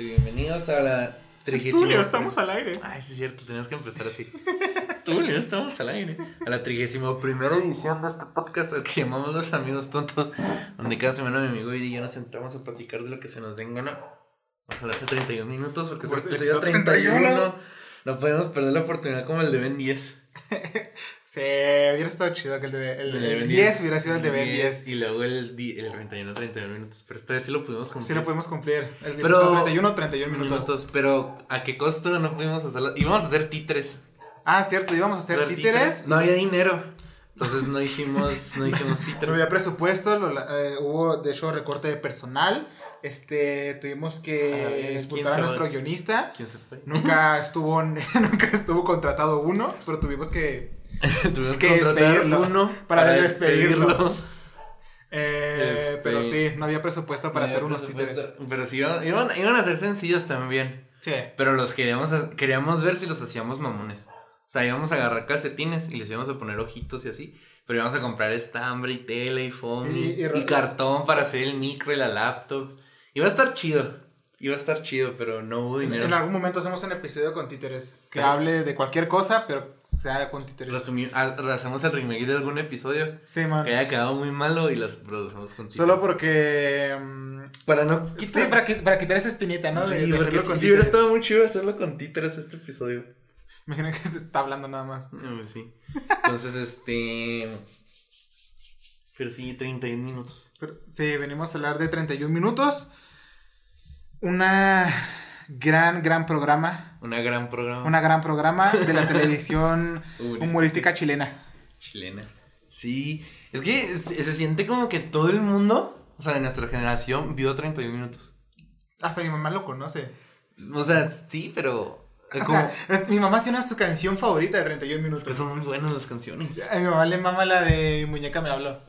Este, bienvenidos a la trigésima. Tulio, estamos al aire. Ay, sí es cierto, tenemos que empezar así. Tulio, estamos al aire. A la trigésima primera edición de este podcast al que llamamos Los Amigos Tontos, donde cada semana mi amigo y yo nos sentamos a platicar de lo que se nos den gana. Vamos a hablar de 31 minutos porque es Pues, episodio episodio 31. 31. No podemos perder la oportunidad como el de Ben 10. Sí, hubiera estado chido que el de el, El el Ben 10 hubiera sido el de Ben 10. Y luego el, el 31, 31 minutos. Pero esta vez sí lo pudimos cumplir. Sí lo pudimos cumplir. El Pero- episodio 31, 31 minutos. minutos. Pero ¿a qué costo no pudimos hacerlo? Íbamos a hacer títeres. Ah, cierto, íbamos a hacer títeres. No había dinero. Entonces no hicimos, no hicimos No títeres. había presupuesto, lo- eh, hubo de hecho recorte de personal. Este, tuvimos que ¿quién expulsar se a nuestro guionista. ¿Quién se fue? Nunca estuvo, nunca estuvo contratado uno, pero tuvimos que, Tuvimos que despedirlo. uno Para para, despedirlo. despedirlo. eh, Este, pero sí, no había presupuesto para No hacer unos títeres. Pero sí, iban, iban, iban a ser sencillos también. Sí. Pero los queríamos, queríamos ver si los hacíamos mamones. O sea, íbamos a agarrar calcetines y les íbamos a poner ojitos y así. Pero íbamos a comprar estambre y tela y foam y, Y- y- y cartón para hacer el micro y la laptop. Iba a estar chido. Iba a estar chido, pero no hubo dinero. en algún momento hacemos un episodio con títeres. Que hable de cualquier cosa, pero sea con títeres. Resumí- ah, hacemos el remake de algún episodio Sí, man. que haya quedado muy malo y los producimos con Solo títulos. porque. mm, Para no sí, para, qui- para quitar esa espinita, ¿no? De, Sí, de porque hacerlo sí, con sí hubiera títeres. estado muy chido hacerlo con títeres este episodio. Imagina que se está hablando nada más. Eh, Sí. Entonces, este. Pero sí, 31 minutos. Pero, sí, venimos a hablar de 31 minutos. Una gran, gran programa. Una gran programa. Una gran programa de la televisión Humorística. chilena. chilena. Sí. Es que se, se siente como que todo el mundo, o sea, de nuestra generación, vio 31 minutos. Hasta mi mamá lo conoce. O sea, sí, pero. es O como- sea, es- mi mamá tiene su canción favorita de 31 es que minutos. son muy buenas las canciones. A mi mamá le mama la de Mi muñeca me habló.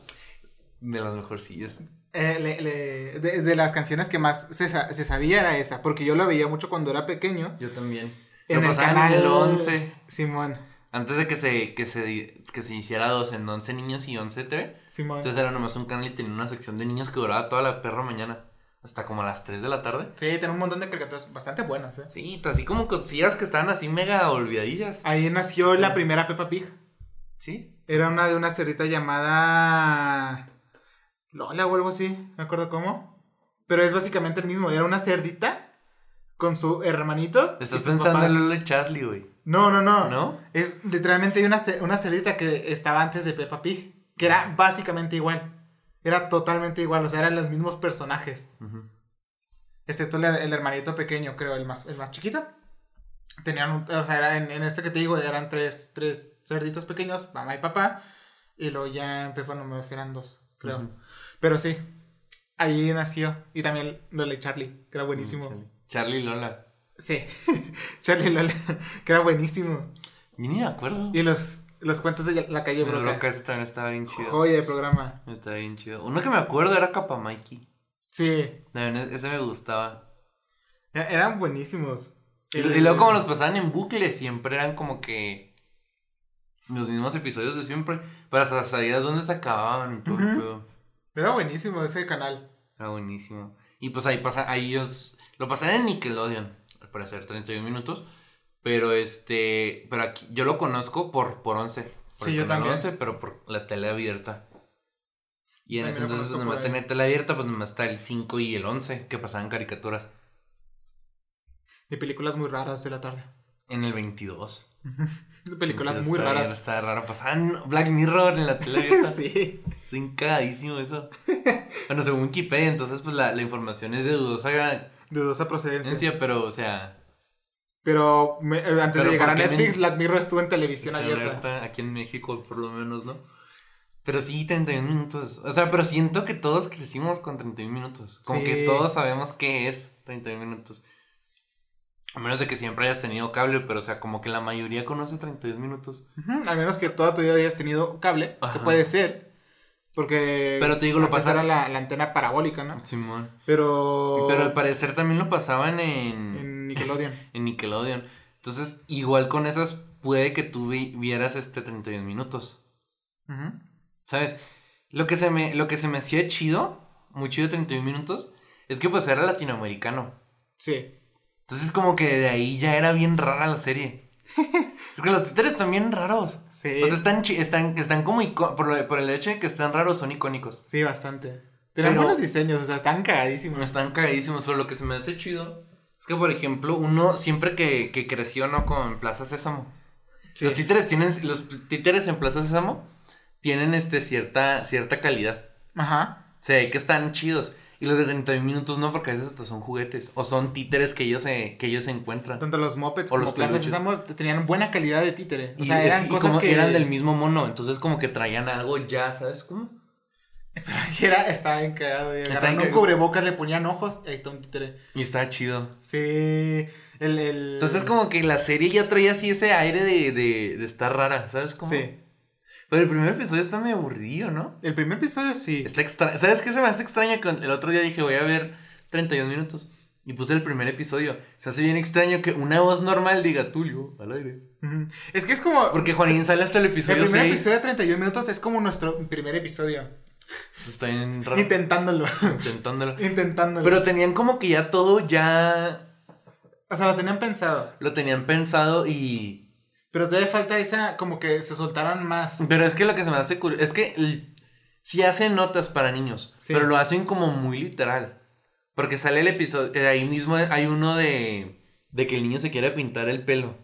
De las mejorcillas. Eh, le- le- de, de las canciones que más se, se sabía era esa, porque yo la veía mucho cuando era pequeño. Yo también. En Lo el canal en el 11. Simón, Antes de que se, que se, que se hiciera dos en 11 niños y 11 TV. Simón. Entonces era nomás un canal y tenía una sección de niños que duraba toda la perra mañana. Hasta como a las 3 de la tarde. sí, tiene un montón de caricaturas bastante buenas, ¿eh? Sí, así como cosillas que estaban así mega olvidadillas. Ahí nació Sí. la primera Peppa Pig. Sí. Era una de una cerdita llamada Lola o algo así, no me acuerdo cómo. Pero es básicamente el mismo, era una cerdita con su hermanito. Estás pensando papás. en Lola y Charlie, güey. No, no, no. ¿No? Es literalmente una, una cerdita que estaba antes de Peppa Pig, que era básicamente igual. Era totalmente igual, o sea, eran los mismos personajes. Ujú. Excepto el, el hermanito pequeño, creo, el más, el más chiquito. Tenían un, o sea, era en, en este que te digo, eran tres, tres cerditos pequeños, mamá y papá. Y luego ya en Peppa números eran dos, creo. Pero sí, ahí nació. Y también Lola y Charlie, que era buenísimo. Charlie. Charlie y Lola. Sí, Charlie y Lola, que era buenísimo. Yo ni me acuerdo. Y los, los cuentos de la calle Pero Broca. Broca ese también estaba bien chido. Joya de programa. Estaba bien chido. Uno que me acuerdo era Capa Mikey. Sí, También e- ese me gustaba. e- eran buenísimos. Y, y luego como los pasaban en bucle, siempre eran como que los mismos episodios de siempre. Pero hasta sabías dónde se acababan y todo el Ujú. pedo. Era buenísimo ese canal. Era buenísimo. Y pues ahí pasa, ahí ellos lo pasaron en Nickelodeon, al parecer, 31 minutos. Pero este, pero aquí yo lo conozco por, por 11. Por Sí, yo también. 11, pero por la tele abierta. Y en También ese entonces, pues nomás ahí. tenía tele abierta, pues nomás está el 5 y el 11, que pasaban caricaturas. De películas muy raras de la tarde. En el 22. Películas Entonces, muy está bien, raras. Está raro. Pasaban Black Mirror en la tele sí. Es encagadísimo eso. bueno, según Wikipedia, entonces pues la, la información es de dudosa De dudosa procedencia. Pero, o sea, Pero me- eh, antes Pero de llegar a ¿por qué Netflix, Black Mirror estuvo en televisión televisión abierta. abierta aquí en México, por lo menos, ¿no? Pero sí, 31 minutos. O sea, pero siento que todos crecimos con 31 minutos. Como Sí. que todos sabemos qué es 31 minutos. A menos de que siempre hayas tenido cable, pero o sea, como que la mayoría conoce 32 minutos. Ujú, Al menos que toda tu vida hayas tenido cable, que puede ser. Porque. Pero te digo, lo era la, la antena parabólica, ¿no? Simón. Pero. Pero al parecer también lo pasaban en, En Nickelodeon. en Nickelodeon. Entonces, igual con esas, puede que tú vi- vieras este 31 minutos. Ujú. ¿Sabes? Lo que se me, lo que se me hacía chido, muy chido 31 minutos, es que pues era latinoamericano. Sí. Entonces como que de ahí ya era bien rara la serie. Porque los títeres bien raros. Sí. O sea, están, están, están como por, lo- por el hecho de que están raros, son icónicos. Sí, bastante. Pero- buenos diseños, o sea, están cagadísimos. Están cagadísimos, pero lo que se me hace chido es que, por ejemplo, uno siempre que, que creció, ¿no? Con Plaza Sésamo. Sí. Los títeres tienen, los títeres en Plaza Sésamo tienen este cierta, cierta calidad. Ajá. Se ve que están chidos. Y los de 30 minutos no, porque a veces hasta son juguetes. O son títeres que ellos se, que ellos se encuentran. Tanto los mopeds O como los Plaza. Sésamo tenían buena calidad de títere. O Y sea, eran y cosas como que eran del mismo mono. Entonces como que traían algo ya, ¿sabes cómo? Pero aquí era, estaba bien cagado. y Está agarraron un cubrebocas, le ponían ojos, ahí está un títere. Y está chido. Sí, el... el... Entonces como que la serie ya traía así ese aire de, de, de estar rara, ¿sabes cómo? Sí. Pero el primer episodio está medio aburrido, ¿no? El primer episodio sí. Está extra... ¿Sabes qué se me hace extraño? Que el otro día dije, voy a ver 31 minutos. Y puse el primer episodio. Se hace bien extraño que una voz normal diga Tulio al aire. Es que es como... Porque Juanín sale hasta el el episodio primer 6. episodio de 31 minutos es como nuestro primer episodio. Está bien raro. Intentándolo. Intentándolo. Intentándolo. Pero tenían como que ya todo ya O sea, lo tenían pensado. lo tenían pensado y... Pero todavía falta esa, como que se soltaran más. Pero es que lo que se me hace curioso es que sí hacen notas para niños, Sí. pero lo hacen como muy literal. Porque sale el episodio, eh, ahí mismo hay uno de, de que el niño se quiere pintar el pelo.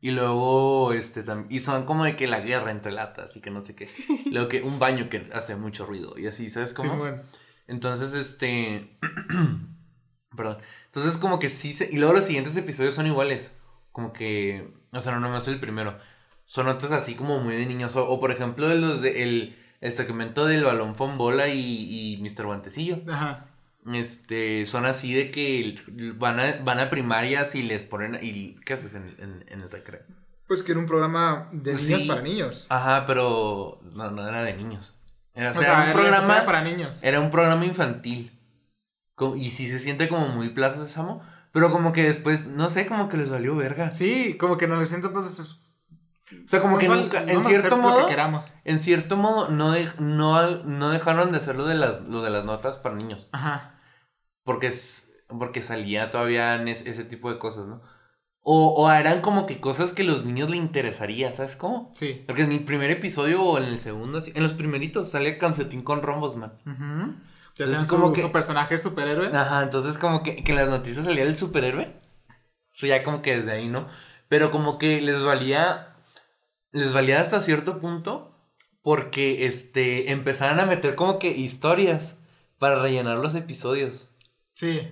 Y luego, este, y son como de que la guerra entre latas y que no sé qué. luego que un baño que hace mucho ruido y así, ¿sabes cómo? Sí, bueno. Entonces, este. Perdón. Entonces, como que sí se. Y luego los siguientes episodios son iguales. Como que. O sea, no nomás el primero. Son otros así como muy de niños. O, o, por ejemplo, los de el, el segmento del balón bola y, y Mr. Guantecillo. Ajá. Este. Son así de que van a, van a primarias y les ponen. Y, ¿Qué haces en, en, en el recreo? Pues que era un programa de Sí. niños para niños. Ajá, pero. No, no era de niños. Era, o O sea, sea, un era- programa. era para niños. Era un programa infantil. Y sí se siente como muy Plaza Sésamo. Pero como que después, no sé, como que les valió verga. Sí, como que no le siento pues eso. O sea, como Nos que val- nunca, en vamos a cierto modo, que en cierto modo, no, de- no, no dejaron de hacer lo de las, lo de las notas para niños. Ajá. Porque, es, porque salía todavía en es- ese tipo de cosas, ¿no? O, o eran como que cosas que los niños le interesaría, ¿sabes cómo? Sí. Porque en el primer episodio o en el segundo, así- en los primeritos sale Cancetín con rombos, man. Ujú. Ya Entonces, su, como que- su personaje superhéroe. Ajá, entonces como que, que en las noticias salía el superhéroe. Eso ya como que desde ahí, ¿no? Pero como que les valía. Les valía hasta cierto punto. Porque este. empezaron a meter como que historias para rellenar los episodios. Sí.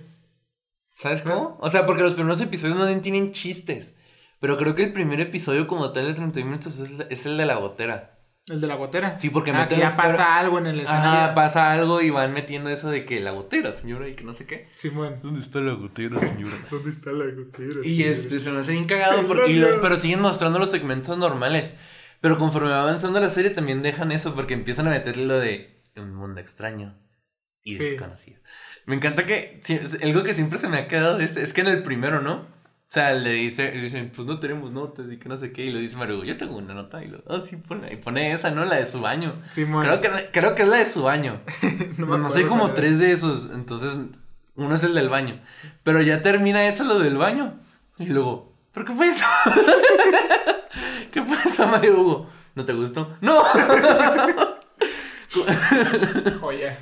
¿Sabes cómo? O sea, porque los primeros episodios no tienen chistes. Pero creo que el primer episodio como tal de 30 minutos es, es el de la gotera. El de la gotera. Sí, porque ah, meten que ya pasa algo en el escenario. Ajá, pasa algo y van metiendo eso de que la gotera, señora, y que no sé qué. Simón. ¿Dónde está la gotera, señora? ¿Dónde está la gotera? Y este, se me hace bien cagado, porque, lo- pero siguen mostrando los segmentos normales. Pero conforme va avanzando la serie también dejan eso, porque empiezan a meterle lo de un mundo extraño y Sí. desconocido. Me encanta que, sí, es- algo que siempre se me ha quedado es, es que en el primero, ¿no? O sea, le dice, dicen, pues no tenemos notas y que no sé qué, y le dice Mario, yo tengo una nota, y lo, ah, sí, pone, y pone esa, ¿no? La de su baño. Simón. Creo que, creo que es la de su baño. No me Nomás hay como tres de esos, entonces uno es el del baño. Pero ya termina eso lo del baño. Y luego, ¿pero qué fue eso? ¿Qué fue eso, Mario Hugo? ¿No te gustó? ¡No! Oye.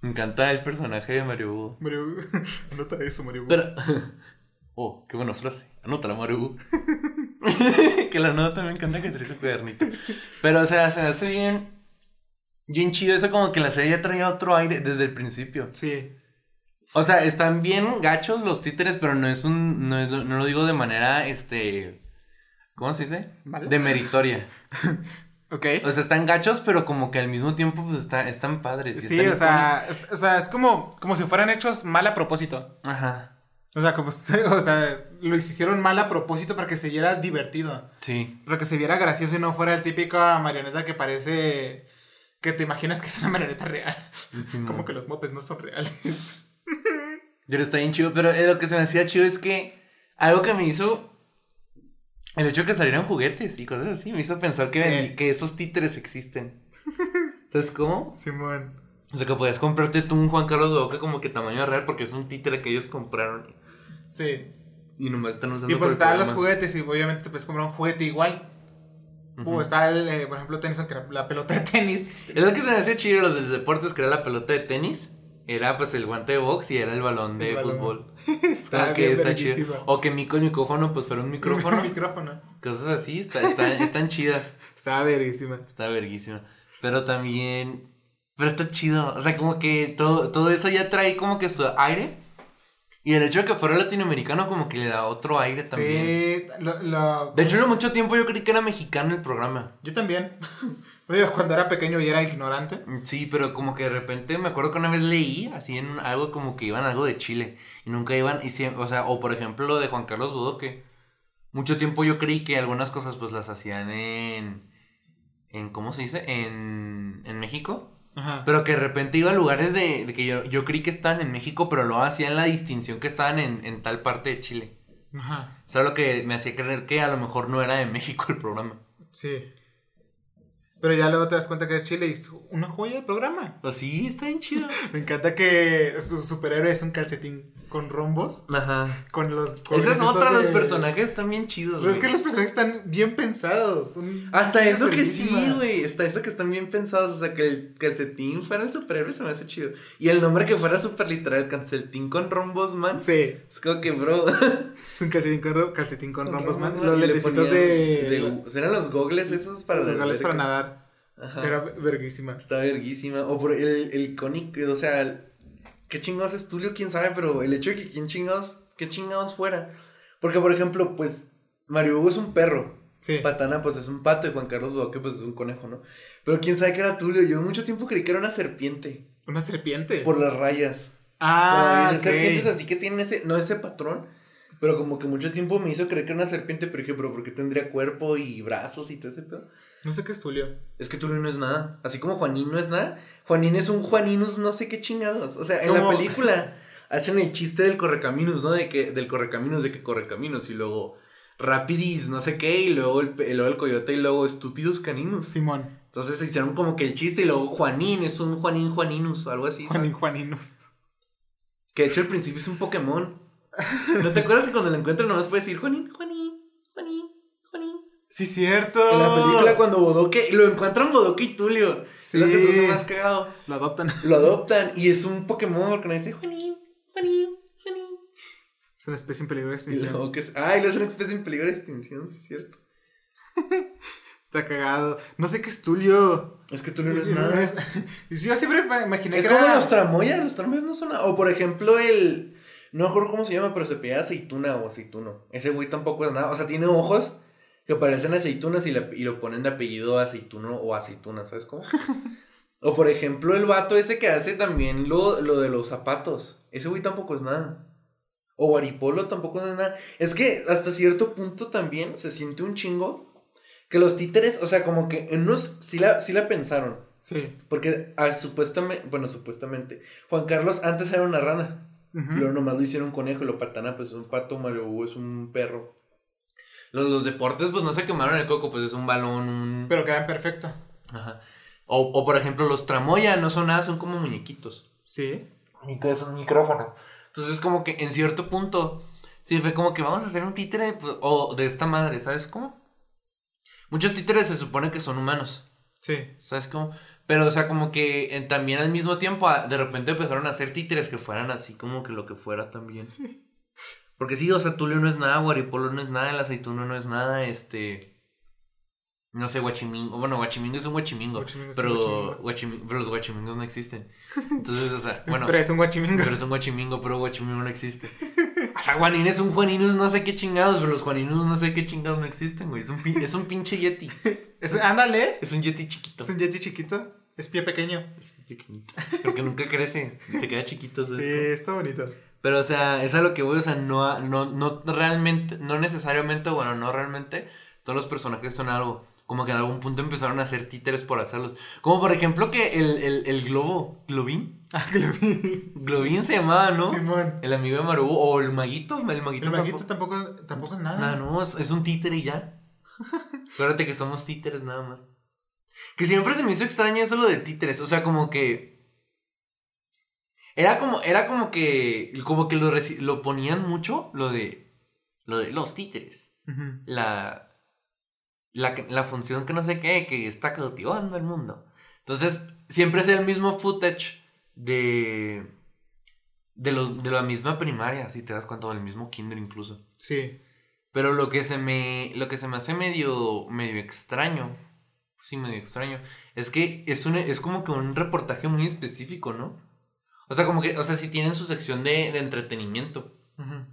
Me encanta el personaje de Mario Hugo. Mario. Anota eso, Mario. Pero. Oh, qué buena frase. Anótala, Mario Hugo. que la nota me encanta que trae su cuadernito. Pero, o sea, se hace bien. Bien chido eso, como que la serie ya traía otro aire desde el principio. Sí. O sea, están bien gachos los títeres, pero no es un. No, es lo- no lo digo de manera, este. ¿Cómo se dice? ¿Mala? De meritoria. Ok. O sea, están gachos, pero como que al mismo tiempo, pues está, están padres. Sí, o sea, es, o sea, es como, como si fueran hechos mal a propósito. Ajá. O sea, como o sea, lo hicieron mal a propósito para que se viera divertido. Sí. Para que se viera gracioso y no fuera el típico marioneta que parece que te imaginas que es una marioneta real. Simón. Como que los mopes no son reales. Pero está bien chido. Pero eh, lo que se me hacía chido es que algo que me hizo. El hecho de que salieran juguetes y cosas así me hizo pensar que, Sí. que esos títeres existen. ¿Sabes cómo? Simón. O sea, que podías comprarte tú un Juan Carlos Bodoque como que tamaño real porque es un títere que ellos compraron. Sí. Y nomás están usando Y pues estaban los juguetes y obviamente te puedes comprar un juguete igual. O está el, eh, por ejemplo, Tennyson, que era la pelota de tenis. Es lo que se me hacía chido los de los deportes, que era la pelota de tenis. Era pues el guante de box y era el balón de El balón. fútbol. está que bien está chido. O que mi con micrófono pues fuera un micrófono. micrófono. Cosas así, está, está- están chidas. Estaba verguísima. Está verguísima. Pero también. Pero está chido. O sea, como que todo, todo eso ya trae como que su aire. Y el hecho de que fuera latinoamericano, como que le da otro aire también. Sí, lo, lo- De hecho, en mucho tiempo yo creí que era mexicano el programa. yo también. Cuando era pequeño y era ignorante. Sí, pero como que de repente me acuerdo que una vez leí así en algo como que iban algo de Chile. Y nunca iban. Y siempre, o sea, o por ejemplo lo de Juan Carlos Bodoque. Mucho tiempo yo creí que algunas cosas pues las hacían en. en ¿Cómo se dice? En, en México. Ajá. Pero que de repente iba a lugares de, de que yo, yo creí que estaban en México, pero lo hacían la distinción que estaban en, en tal parte de Chile. Ajá. O sea, lo que me hacía creer que a lo mejor no era de México el programa. Sí. Pero ya luego te das cuenta que es Chile y es una joya de programa. Pues sí, está bien chido. Me encanta que su superhéroe es un calcetín con rombos. Ajá. Con los. Esa colores es otra, estos los de- personajes están bien chidos. Pero es que los personajes están bien pensados. Hasta eso que sí, güey. Hasta eso que están bien pensados. O sea, que el calcetín fuera el superhéroe se me hace chido. Y el nombre que fuera super literal, calcetín con rombos, man. Sí. Es como que, bro. Es un calcetín con, calcetín con rombos, man. Los le lentecitos ponían de. o sea, eran los gogles esos para los gales para nadar. Ajá. Era verguísima. Está verguísima. O por el, el cónic, o sea, qué chingados es Tulio, quién sabe, pero el hecho de que quién chingados, qué chingados fuera. Porque, por ejemplo, pues, Mario Hugo es un perro. Sí. Patana, pues es un pato, y Juan Carlos Bodoque, pues es un conejo, ¿no? Pero quién sabe que era Tulio. Yo mucho tiempo creí que era una serpiente. Una serpiente. Por las rayas. Ah, ok. serpientes así que tienen ese, no ese patrón. Pero como que mucho tiempo me hizo creer que era una serpiente, pero dije, pero ¿por qué tendría cuerpo y brazos y todo ese pedo? No sé qué es Tulio. Es que Tulio no es nada. Así como Juanín no es nada. Juanín es un Juaninus no sé qué chingados. O sea, Es en la película hacen el chiste del correcaminos, ¿no? De que, del correcaminos, de que correcaminos. Y luego Rapidis, no sé qué. Y luego el, luego el coyote y luego estúpidos caninos. Simón. Entonces se hicieron como que el chiste y luego Juanín es un Juanín Juaninus o algo así. ¿sabes? Juanín Juaninos. Que de hecho al principio es un Pokémon. ¿No te acuerdas que cuando lo encuentran nomás puede decir Juanín, Juanín, Juanín, Juanín? Sí, cierto. En la película cuando Bodoque, y lo encuentran Bodoque y Tulio. Sí. Es lo que se más cagado. Lo adoptan. Lo adoptan y es un Pokémon porque no dice Juanín, Juanín, Juanín. Es una especie en peligro de Y extinción. que es, lo es una especie en peligro de extinción, sí es cierto. Está cagado. No sé qué es Tulio. Es que Tulio no es nada. Es, Y Yo siempre me imaginé que como era... los tramoyas, los tramoyas no son nada. O por ejemplo el, no me acuerdo cómo se llama, pero se pide aceituna o aceituno. Ese güey tampoco es nada, o sea, tiene ojos que parecen aceitunas y, le- y lo ponen de apellido aceituno o aceituna, ¿sabes cómo? o por ejemplo el vato ese que hace también lo, lo de los zapatos. Ese güey tampoco es nada. O Guaripolo tampoco es nada. Es que hasta cierto punto también se siente un chingo que los títeres, o sea, como que en unos sí la, sí la pensaron. Sí. Porque ah, supuestamente, bueno, supuestamente, Juan Carlos antes era una rana. Ujú. Luego nomás lo hicieron un conejo y lo patana, pues es un pato, Hugo es un perro. Los, los deportes, pues no se quemaron el coco, pues es un balón, un. Pero quedan perfecto. Ajá. O, o por ejemplo, los tramoya no son nada, son como muñequitos. Sí. Es un micrófono. Entonces, como que en cierto punto, sí fue como que vamos a hacer un títere pues, o de esta madre, ¿sabes cómo? Muchos títeres se supone que son humanos. Sí. ¿Sabes cómo? Pero, o sea, como que también al mismo tiempo, de repente empezaron a hacer títeres que fueran así como que lo que fuera también. Porque sí, o sea, Tulio no es nada, Guaripolo no es nada, el aceituno no es nada, este... No sé, guachimingo. Bueno, guachimingo es un guachimingo. Un pero, guachimingo. guachimi- pero los guachimingos no existen. Entonces, o sea, bueno... Pero es un guachimingo. Pero es un guachimingo, pero guachimingo no existe. O sea, Juanín es un Juaninus no sé qué chingados, pero los Juaninus no sé qué chingados no existen, güey. Es un, es un pinche Yeti. Es- ándale. Es un Yeti chiquito. Es un yeti chiquito. Es pie pequeño. Es pequeñito. Porque nunca crece. Se queda chiquito. Sí, está bonito. Pero, o sea, es a lo que voy. O sea, no, no, no realmente, no necesariamente, bueno, no realmente, todos los personajes son algo. Como que en algún punto empezaron a hacer títeres por hacerlos. Como por ejemplo que el, el, el globo, Globín. Ah, vi. Globín se llamaba, ¿no? Simón. El amigo de Maru. O el maguito. El maguito. El maguito tampoco- tampoco, tampoco es nada. Nah, no, es, es un títere y ya. Acuérdate que somos títeres nada más. Que siempre se me hizo extraño eso lo de títeres. O sea, como que. Era como, era como que, como que lo, lo ponían mucho, lo de, lo de los títeres. La, la, la función que no sé qué, que está cautivando el mundo. Entonces, siempre es el mismo footage de, de, los, de la misma primaria, si te das cuenta, o del mismo kinder incluso. Sí. Pero lo que se me, lo que se me hace medio, medio extraño, sí, medio extraño, es que es, un, es como que un reportaje muy específico, ¿no? O sea, como que, o sea, si tienen su sección de, de entretenimiento,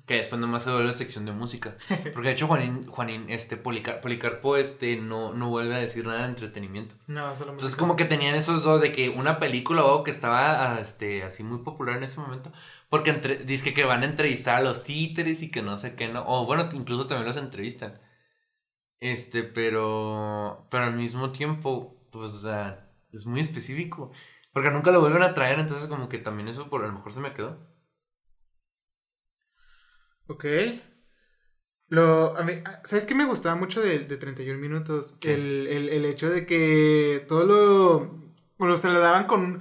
que después nomás se vuelve sección de música. Porque de hecho Juanín, Juanín este, Policar- Policarpo, este, no, no vuelve a decir nada de entretenimiento. No, solo Entonces como que tenían esos dos de que una película o algo que estaba ah, este, así muy popular en ese momento. Porque entre, dice que van a entrevistar a los títeres y que no sé qué, ¿no? O bueno, incluso también los entrevistan. Este, pero, pero al mismo tiempo, pues, o sea, es muy específico. Porque nunca lo vuelven a traer, entonces como que también eso por a lo mejor se me quedó. Ok. Lo, a mí, ¿Sabes qué me gustaba mucho de, de 31 minutos? El, el, el hecho de que todo lo, lo se lo daban con,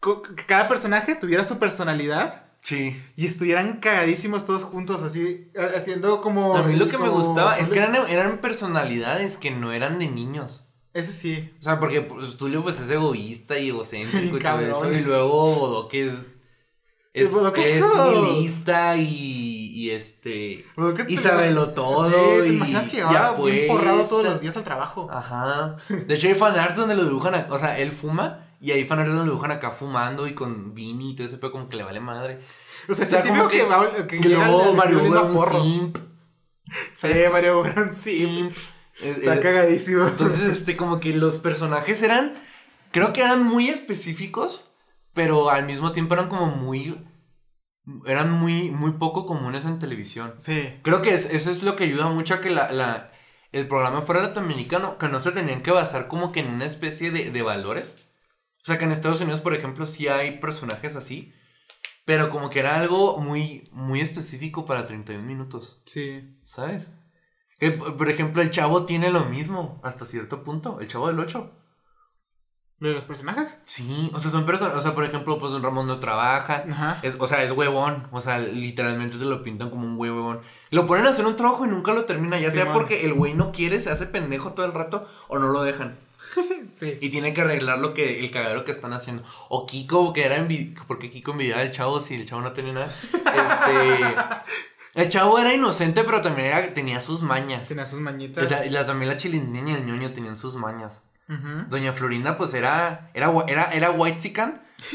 con- que cada personaje tuviera su personalidad Sí. y estuvieran cagadísimos todos juntos, así, ha- haciendo como... A mí lo que me gustaba es que eran, eran personalidades que no eran de niños. Ese sí. O sea, porque pues, Tulio pues es egoísta y egocéntrico y todo eso. Y luego Bodoque es. Es, Bodoque es nihilista y, y este. ¿qué Y sabelo todo. Sí, ¿te y, imaginas que llegaba bien porrado todos los días al trabajo? Ajá. De hecho, hay fanarts donde lo dibujan. a- o sea, él fuma. Y fanarts donde lo dibujan acá fumando y con Vini y todo ese pedo, como que le vale madre. O sea, O sea, es el típico que- que, va, que llega luego Mario era un simp. Sí, Mario era un simp. Es- Está cagadísimo. Entonces, este, como que los personajes eran. Creo que eran muy específicos. Pero al mismo tiempo eran como muy. Eran muy, muy poco comunes en televisión. Sí. Creo que es- eso es lo que ayuda mucho a que la, la- el programa fuera latinoamericano. Que no se tenían que basar como que en una especie de, de valores. O sea, que en Estados Unidos, por ejemplo, sí hay personajes así. Pero como que era algo muy, muy específico para 31 minutos. Sí. ¿Sabes? Que, por ejemplo, el chavo tiene lo mismo hasta cierto punto. El chavo del 8. ¿Lo de los personajes? Sí, o sea, son personas. O sea, por ejemplo, pues un Ramón no trabaja. Ajá. Es, o sea, es huevón. O sea, literalmente te lo pintan como un huevón. Lo ponen a hacer un trabajo y nunca lo termina. Ya sea porque el güey no quiere, se hace pendejo todo el rato o no lo dejan. Sí. Y tiene que arreglar lo que, el cagadero que están haciendo. O Kiko, que era porque Kiko envidiaba al chavo si el chavo no tenía nada. Este. El chavo era inocente, pero también era- tenía sus mañas. Tenía sus mañitas. la- también la chilindrina y el ñoño tenían sus mañas. Doña Florinda, pues era. Era, era, era white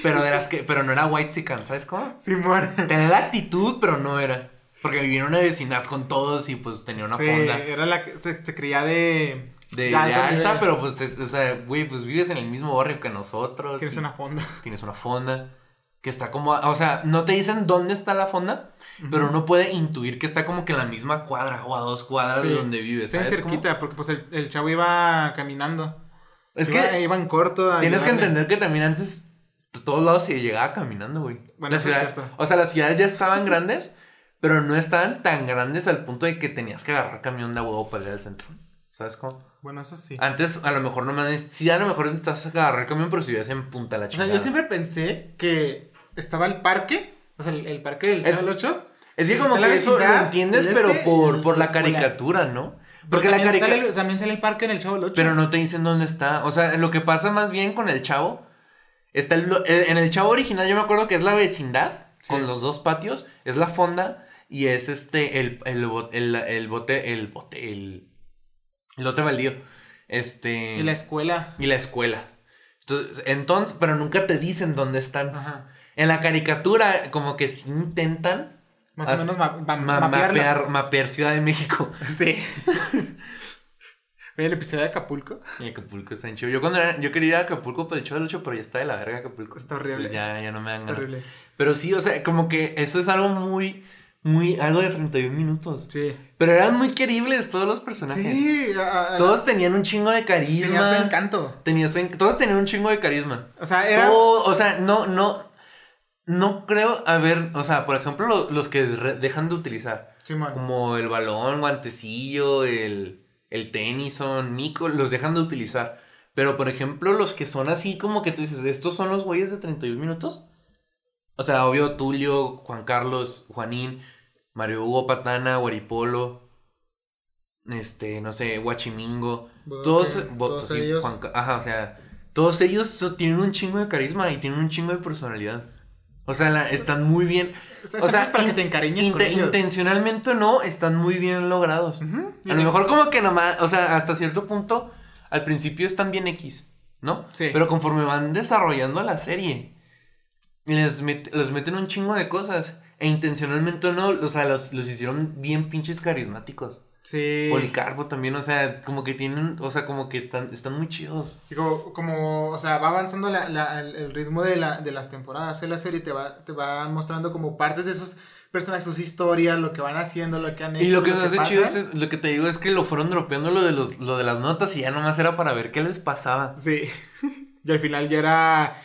pero de las que. Pero no era white ¿sabes cómo? Simón. Tenía la actitud, pero no era. Porque vivía en una vecindad con todos y pues tenía una sí, fonda era la que se, se creía de... de, de alta, nivel. pero pues, es- o sea, güey, pues vives en el mismo barrio que nosotros. Tienes una fonda. Tienes una fonda. Que está como. O sea, no te dicen dónde está la fonda, pero uno puede intuir que está como que en la misma cuadra o a dos cuadras de Sí. donde vives. Está en ¿sabes cómo? cerquita, porque pues el, el chavo iba caminando. Es Iba- que Iba en corto. a Tienes que ayudarle. entender que también antes de todos lados se llegaba caminando, güey. Bueno, La eso es ciudad- cierto. O sea, las ciudades ya estaban grandes, pero no estaban tan grandes al punto de que tenías que agarrar camión de huevo para ir al centro. ¿Sabes cómo? Bueno, eso sí. Antes, a lo mejor no me. Sí, a lo mejor necesitas agarrar camión, pero si vivías en punta la O sea, chingada. yo siempre pensé que estaba el parque, o sea, el, el parque del Es- Chavo del 8. Es que como que eso lo entiendes, el pero este, por, por la caricatura, ¿no? Porque Porque la también, caricatura. sale, también sale el parque en el Chavo del 8. Pero no te dicen dónde está. O sea, lo que pasa más bien con el chavo. Está el- eh, en el chavo original, yo me acuerdo que es la vecindad. Sí. Con los dos patios. Es la fonda. Y es este. El, el, el, el bote. El bote. El. El lote baldío. Este. Y la escuela. y la escuela. Entonces, entonces, pero nunca te dicen dónde están. Ajá. En la caricatura, como que sí intentan. Más o menos ma- ma- ma- mapearlo. mapear, mapear Ciudad de México. Sí. El episodio de Acapulco. Y Acapulco está en chido. Yo cuando era, yo quería ir a Acapulco por el show del 8, pero ya está de la verga Acapulco. Está horrible. Ya, ya no me dan ganas. Terrible. Pero sí, o sea, como que eso es algo muy, muy, algo de 31 minutos. Sí. Pero eran muy queribles todos los personajes. Sí. a- a- Todos tenían un chingo de carisma. tenía su encanto. Tenía su Todos tenían un chingo de carisma. O sea, era. O sea, no, no, no creo haber, o sea, por ejemplo, lo- los que dejan de utilizar. Simón. Como el balón, guantecillo, el, el tenison, Nico, los dejan de utilizar. Pero, por ejemplo, los que son así como que tú dices, estos son los güeyes de 31 minutos. O sea, obvio, Tulio, Juan Carlos, Juanín, Mario Hugo Patana, Guaripolo, este, no sé, Guachimingo. Bueno, Todos, que bo- todos pues sí, ellos- Juan ajá, o sea, todos ellos tienen un chingo de carisma y tienen un chingo de personalidad. O sea, la- están muy bien. O sea, para que in- te encariñes con inte- ellos. intencionalmente no, están muy bien logrados. A lo mejor como que nomás, o sea, hasta cierto punto, al principio están bien X, ¿no? Sí. Pero conforme van desarrollando la serie, les, met- les meten un chingo de cosas. E intencionalmente no, o sea, los, los hicieron bien pinches carismáticos. Sí. Policarpo también, o sea, como que tienen, o sea, como que están, están muy chidos. Y como, o sea, va avanzando la, la- el, ritmo de, la, de las temporadas de la serie, te va, te va mostrando como partes de esos personajes, sus historias, lo que van haciendo, lo que han hecho. Y lo que me hace chido es- lo que te digo es que lo fueron dropeando lo de los, lo de las notas y ya nomás era para ver qué les pasaba. Sí. y al final ya era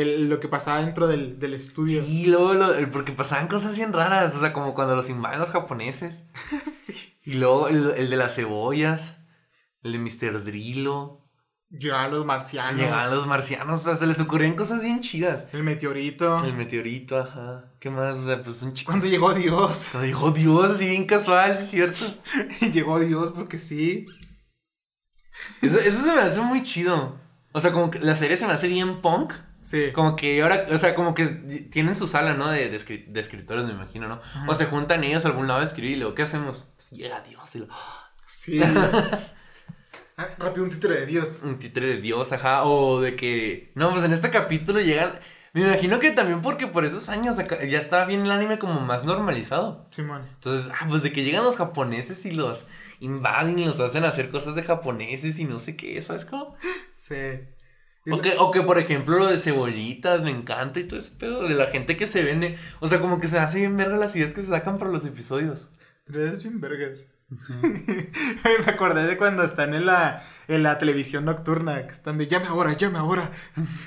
el- lo que pasaba dentro del, del estudio. Sí, luego, lo- porque pasaban cosas bien raras, o sea, como cuando los invaden los japoneses. Sí. Y luego el, el de las cebollas, el de Mr. Drillo, Llegaban los marcianos. llegaban los marcianos, o sea, se les ocurrían cosas bien chidas. El meteorito. El meteorito, ajá. ¿Qué más? O sea, pues un chico. Cuando llegó Dios. Cuando llegó Dios, así bien casual, sí es cierto. Y llegó Dios porque sí. Eso, eso se me hace muy chido. O sea, como que la serie se me hace bien punk. Sí. Como que ahora, o sea, como que tienen su sala, ¿no? De, de, escri- de escritores, me imagino, ¿no? O se juntan ellos a algún lado a escribir y luego, ¿qué hacemos? Pues llega Dios y lo... Sí. Ah, rápido, un títere de Dios. Un títere de Dios, ajá. O de que... No, pues en este capítulo llegan... Me imagino que también porque por esos años acá- ya estaba bien el anime como más normalizado. Simón. Entonces, ah, pues de que llegan los japoneses y los invaden y los hacen hacer cosas de japoneses y no sé qué, ¿sabes cómo? Sí. O que, o que, por ejemplo, lo de cebollitas, me encanta y todo ese pedo de la gente que se vende. O sea, como que se hace bien verga las ideas que se sacan para los episodios. Tres bien vergas. Me acordé de cuando están en la, en la televisión nocturna, que están de llame ahora, llame ahora.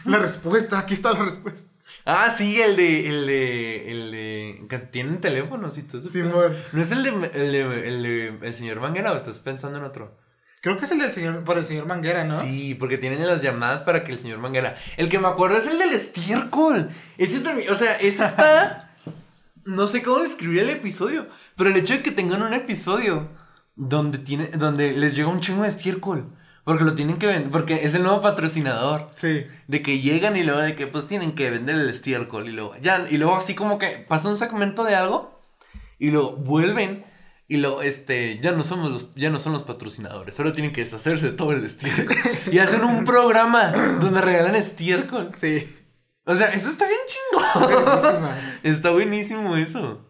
La respuesta, aquí está la respuesta. Ah, sí, el de. El de. El de. Que tienen teléfonos y todo eso. Simón. ¿No es el de. El de. El, de- el señor Manguera o estás pensando en otro? Creo que es el del señor, por el señor Manguera, ¿no? Sí, porque tienen las llamadas para que el señor Manguera. El que me acuerdo es el del estiércol. Ese también. O sea, ese está. No sé cómo describir el episodio. Pero el hecho de que tengan un episodio donde tiene. donde les llega un chingo de estiércol. Porque lo tienen que vender. Porque es el nuevo patrocinador. Sí. De que llegan y luego de que pues tienen que vender el estiércol y luego ya, y luego así como que pasa un segmento de algo y luego vuelven y luego este ya no somos los ya no son los patrocinadores, solo tienen que deshacerse de todo el estiércol y hacen un programa donde regalan estiércol. Sí. O sea, eso está bien chingón. Verguísima. Está buenísimo eso.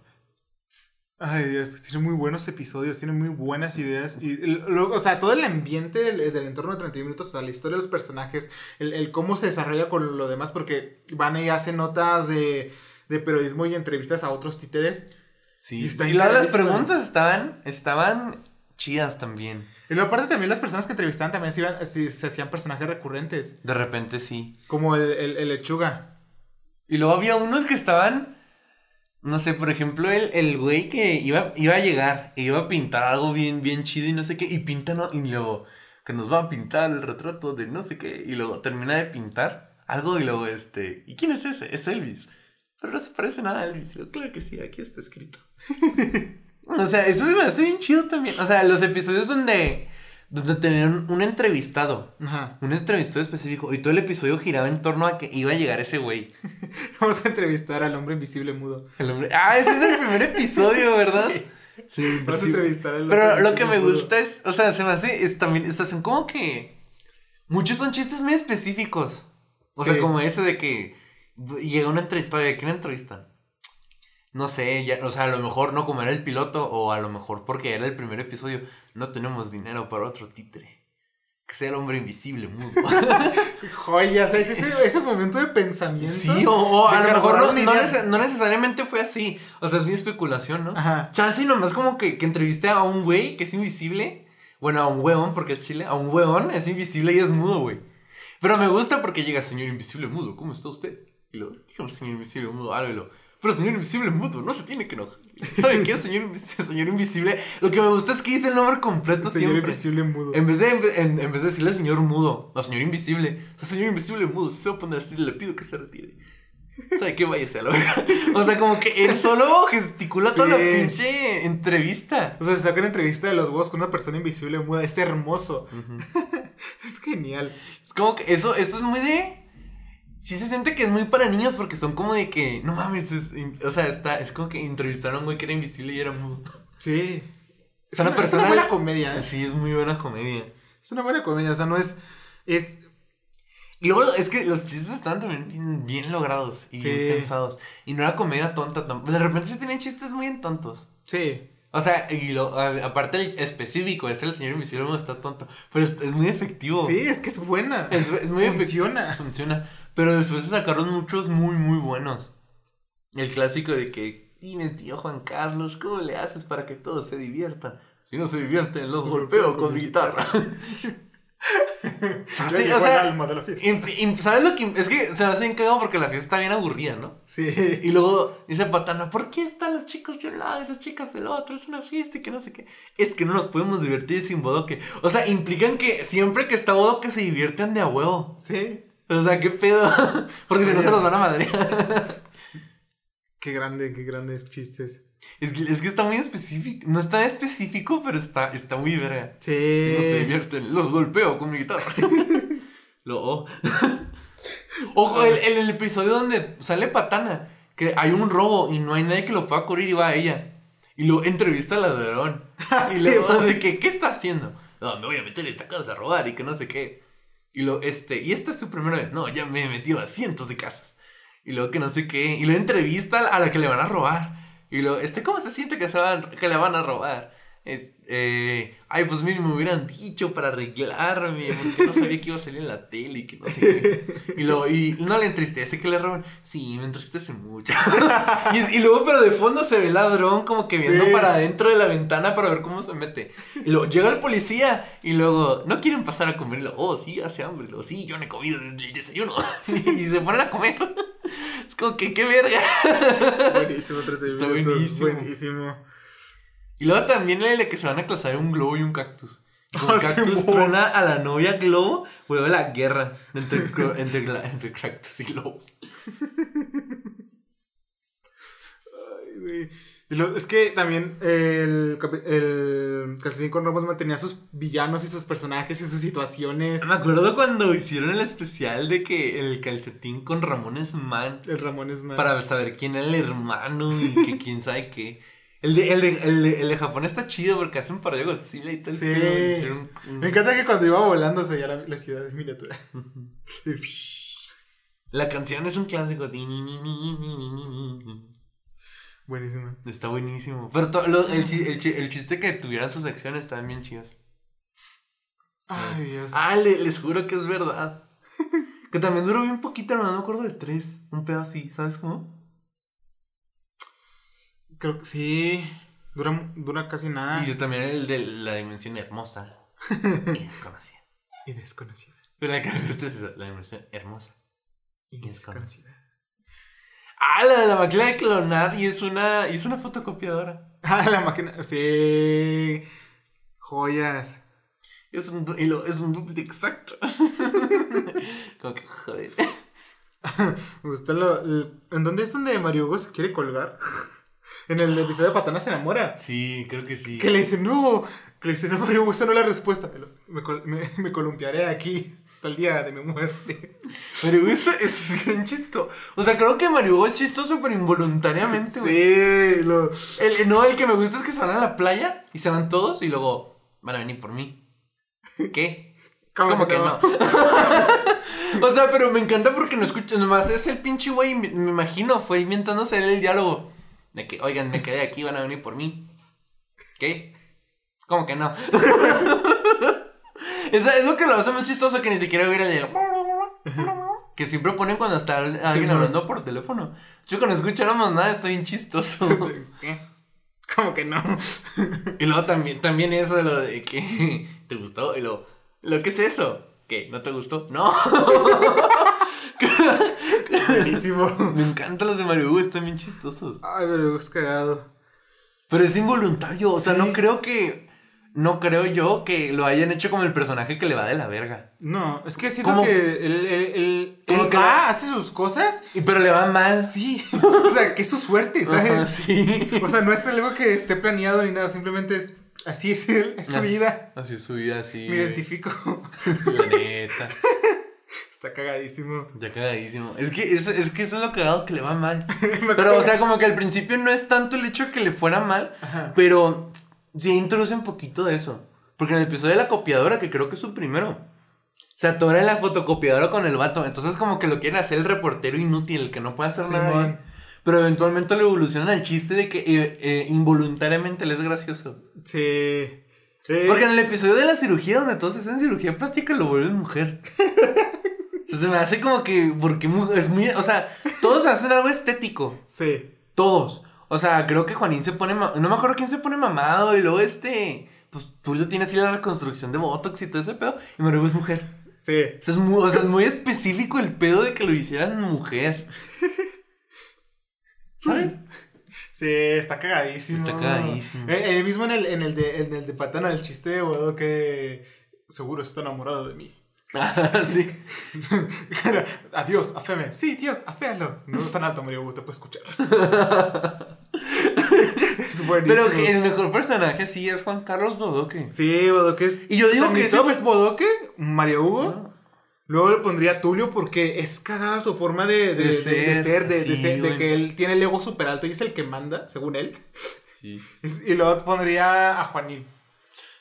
Ay, Dios, tiene muy buenos episodios, tiene muy buenas ideas. Y, lo- o sea, todo el ambiente del, del entorno de 31 minutos, o sea, la historia de los personajes, el, el cómo se desarrolla con lo demás, porque van y hacen notas de, de periodismo y entrevistas a otros títeres. Sí. Y Y las preguntas estaban estaban chidas también. Y luego, aparte, también las personas que entrevistaban también se, iban- se- se hacían personajes recurrentes, De repente sí. como el, el, el lechuga. Y luego había unos que estaban. No sé, por ejemplo, el, el güey que iba, iba a llegar e iba a pintar algo bien, bien chido y no sé qué. Y pinta, ¿no? Y luego que nos va a pintar el retrato de no sé qué. Y luego termina de pintar algo y luego este. ¿Y quién es ese? Es Elvis. Pero no se parece nada a Elvis. Claro que sí, aquí está escrito. o sea, eso se me hace bien chido también. O sea, los episodios donde. Donde tenían un entrevistado. Ajá. Un entrevistado específico. Y todo el episodio giraba en torno a que iba a llegar ese güey. Vamos a entrevistar al hombre invisible mudo. El hombre. Ah, ese es el primer episodio, ¿verdad? Sí. Vamos a entrevistar al Pero lo que me mudo. gusta es, o sea, se me hace, es también, o sea, son como que muchos son chistes muy específicos. O Sí. sea, como ese de que llega una entrevista, ¿de quién entrevistan? No sé, ya, o sea, a lo mejor no como era el piloto o a lo mejor porque era el primer episodio, no tenemos dinero para otro títere. Que sea el hombre invisible, mudo. Joya, ¿sabes? Ese, ese momento de pensamiento. Sí, o, o a lo mejor no, necesariamente fue así. O sea, es mi especulación, ¿no? Ajá. Chance nomás como que, que entrevisté a un güey que es invisible. Bueno, a un hueón, porque es chile. A un hueón es invisible y es mudo, güey. Pero me gusta porque llega, señor invisible mudo, ¿cómo está usted? Y lo, dígame, señor invisible mudo, algo y lo, Pero señor invisible mudo, no se tiene que enojar. ¿Saben qué, señor, señor invisible? Lo que me gusta es que dice el nombre completo Señor siempre. invisible mudo. En vez, de, en, en vez de decirle señor mudo o señor invisible, o sea, señor invisible mudo, se va a poner así, le pido que se retire. ¿Sabe qué? Váyase a la verga. O sea, como que él solo gesticula toda la pinche entrevista. O sea, se saca una entrevista de los huevos con una persona invisible muda. Es hermoso. Es genial. Es como que eso, eso es muy de. Sí se siente que es muy para niños porque son como de que. No mames, es, o sea, está, es como que entrevistaron a un güey que era invisible y era mudo. Sí. Es una persona- una buena comedia. ¿eh? Sí, es muy buena comedia. Es una buena comedia. O sea, no es. Es. Y luego es que los chistes están también bien, bien logrados y Sí. bien pensados. Y no era comedia tonta. tam- De repente sí tienen chistes muy en tontos. Sí. O sea, y lo, aparte el específico, es el señor invisible está tonto. Pero es, es muy efectivo. Sí, es que es buena. Es, es muy efectivo. Funciona. Pero después se sacaron muchos muy, muy buenos. El clásico de que, dime, tío Juan Carlos, ¿cómo le haces para que todos se diviertan? Si no se divierten, los Los golpeo golpeo con con guitarra. Ya Sí, llegó o sea, alma de la fiesta. ¿Sabes lo que.? Es que se me hace bien cagado porque la fiesta está bien aburrida, ¿no? Sí. Y luego dice Patana, ¿por qué están los chicos de un lado y las chicas del otro? Es una fiesta y que no sé qué. Es que no nos podemos divertir sin bodoque. O sea, implican que siempre que está bodoque se divierten de a huevo. Sí. O sea, ¿qué pedo? Porque si no se los van a madrear. Qué grande, qué grandes chistes. Es que, es que está muy específico. No está específico, pero está, está muy verga. Sí. Si no se divierten, los golpeo con mi guitarra. Lo oh. Ojo, el, el, el episodio donde sale Patana, que hay un robo y no hay nadie que lo pueda cubrir y va a ella. Y luego entrevista al ladrón. y luego de que, ¿qué está haciendo? No, me voy a meter en esta casa a robar y que no sé qué. Y lo, este, y esta es su primera vez. No, ya me he metido a cientos de casas. Y luego que no sé qué. Y luego entrevista a la que le van a robar. Y luego, este, ¿cómo se siente que, se van, que le van a robar? Eh, ay, pues mismo me hubieran dicho para arreglarme, porque no sabía que iba a salir en la tele y que no sé qué. Y luego, y no le entristece que le roben. Sí, me entristece mucho. y, es- y luego, pero de fondo se ve el ladrón como que viendo Sí. para adentro de la ventana para ver cómo se mete. Y luego llega el policía y luego, ¿no quieren pasar a comer? Y luego, oh, sí, hace hambre. Luego, sí, yo no he comido desde el desayuno. y se ponen a comer. es como que, qué verga. Buenísimo, 13 Está buenísimo. Buenísimo. Y luego también el de que se van a casar un globo y un cactus. Con Ah, cactus truena a la novia globo, vuelve la guerra entre, entre, entre cactus y globos. Ay, güey. Y lo- es que también el, el Calcetín con Ramos mantenía sus villanos y sus personajes y sus situaciones. Me acuerdo cuando hicieron el especial de que el calcetín con Ramón Man El Ramón es más. para saber quién era el hermano y que quién sabe qué. El de, el, de, el, de, el de Japón está chido porque hacen de Godzilla y tal. Sí. Hicieron un- Me encanta que cuando iba volando se veía la, la ciudad en miniatura. La canción es un clásico. Buenísimo. Está buenísimo. Pero to- lo- el, el el chiste que tuvieran sus acciones estaban bien chidas. Ay, Dios. Ah, le- les juro que es verdad. que también duró bien poquito, no me acuerdo de tres. Un pedo así, ¿sabes cómo? Creo que sí. Dura, dura casi nada. Y yo también el de la dimensión hermosa. y desconocida. Y desconocida. Pero la que me gusta es esa, la dimensión hermosa. Y Y desconocida. Ah, la de la máquina de clonar y es una, y es una fotocopiadora. Ah, la máquina. Sí. Joyas. Es un, y lo- es un duplicate exacto. Como que joder. Me gustó lo. el- ¿En dónde es donde Mario Hugo se quiere colgar? En el episodio de Patana se enamora. Sí, creo que sí. Que le dice, no. Que le dice, no, Mario esta no es la respuesta. Me, me, me columpiaré aquí hasta el día de mi muerte. Mario es, es bien chistoso. O sea, creo que Mario es chistoso, pero involuntariamente, güey. Sí, lo. El, no, el que me gusta es que se van a la playa y se van todos y luego van a venir por mí. ¿Qué? ¿Cómo ¿Cómo que no? no? o sea, pero me encanta porque no escucho, nomás es el pinche güey, me, me imagino, fue inventándose el diálogo. De que, oigan, me quedé aquí, van a venir por mí. ¿Qué? ¿Cómo que no? Es lo que lo hace más chistoso que ni siquiera hubiera el que siempre ponen cuando está alguien hablando por teléfono. Yo cuando escucháramos nada está bien chistoso. ¿Qué? ¿Cómo que no? y luego también, también eso de lo de que te gustó y lo, lo que es eso. ¿Qué? ¿No te gustó? No. Buenísimo. Me encantan los de Mario Hugo, están bien chistosos. Ay, Mario Hugo es cagado. Pero es involuntario, o sea, Sí. no creo que. no creo yo que lo hayan hecho como el personaje que le va de la verga. No, es que siento ¿Cómo? que él, él, él- Como él que va, hace sus cosas. Y pero le va mal. Sí. o sea, que es su suerte, ¿sabes? Ajá, sí. O sea, no es algo que esté planeado ni nada, simplemente es así es él, es su Así- vida. Así es su vida, así. Me identifico. La neta. Está cagadísimo. Ya cagadísimo. Es que, es, es que eso es lo cagado que le va mal. Pero, o sea, como que al principio no es tanto el hecho de que le fuera mal, Ajá. pero sí introduce un poquito de eso. Porque en el episodio de la copiadora, que creo que es su primero, se atora en la fotocopiadora con el vato. Entonces, como que lo quieren hacer el reportero inútil, el que no puede hacer nada. Simón. bien. Pero eventualmente lo evolucionan al chiste de que eh, eh, involuntariamente le es gracioso. Sí. Eh, Porque en el episodio de la cirugía, donde todos hacen cirugía plástica, lo vuelven mujer. Se me hace como que. Porque es muy. O sea, todos hacen algo estético. Sí. Todos. O sea, creo que Juanín se pone. No me acuerdo quién se pone mamado. Y luego este. Pues Tulio tiene así la reconstrucción de Botox y todo ese pedo. Y Mario es mujer. Sí. O sea, es muy, o sea, es muy específico el pedo de que lo hicieran mujer. ¿Sabes? Sí, está cagadísimo. Está cagadísimo. Eh, eh, mismo en el, en el de, en el de Patana, el chiste de Bodo que seguro está enamorado de mí. Sí. Adiós, aféame. Sí, Dios, aféalo. No es tan alto, Mario, Hugo, te puedo escuchar. es buenísimo. Pero que el mejor personaje sí es Juan Carlos Bodoque. Sí, Bodoque es. Y yo digo o sea, que mi ese- top es Bodoque, Mario Hugo. Ah. Luego le pondría Tulio porque es cagada su forma de, de, De de- de ser, ser, de, de sí, ser- de que él tiene el ego súper alto y es el que manda, según él. Sí. Y luego pondría a Juanín.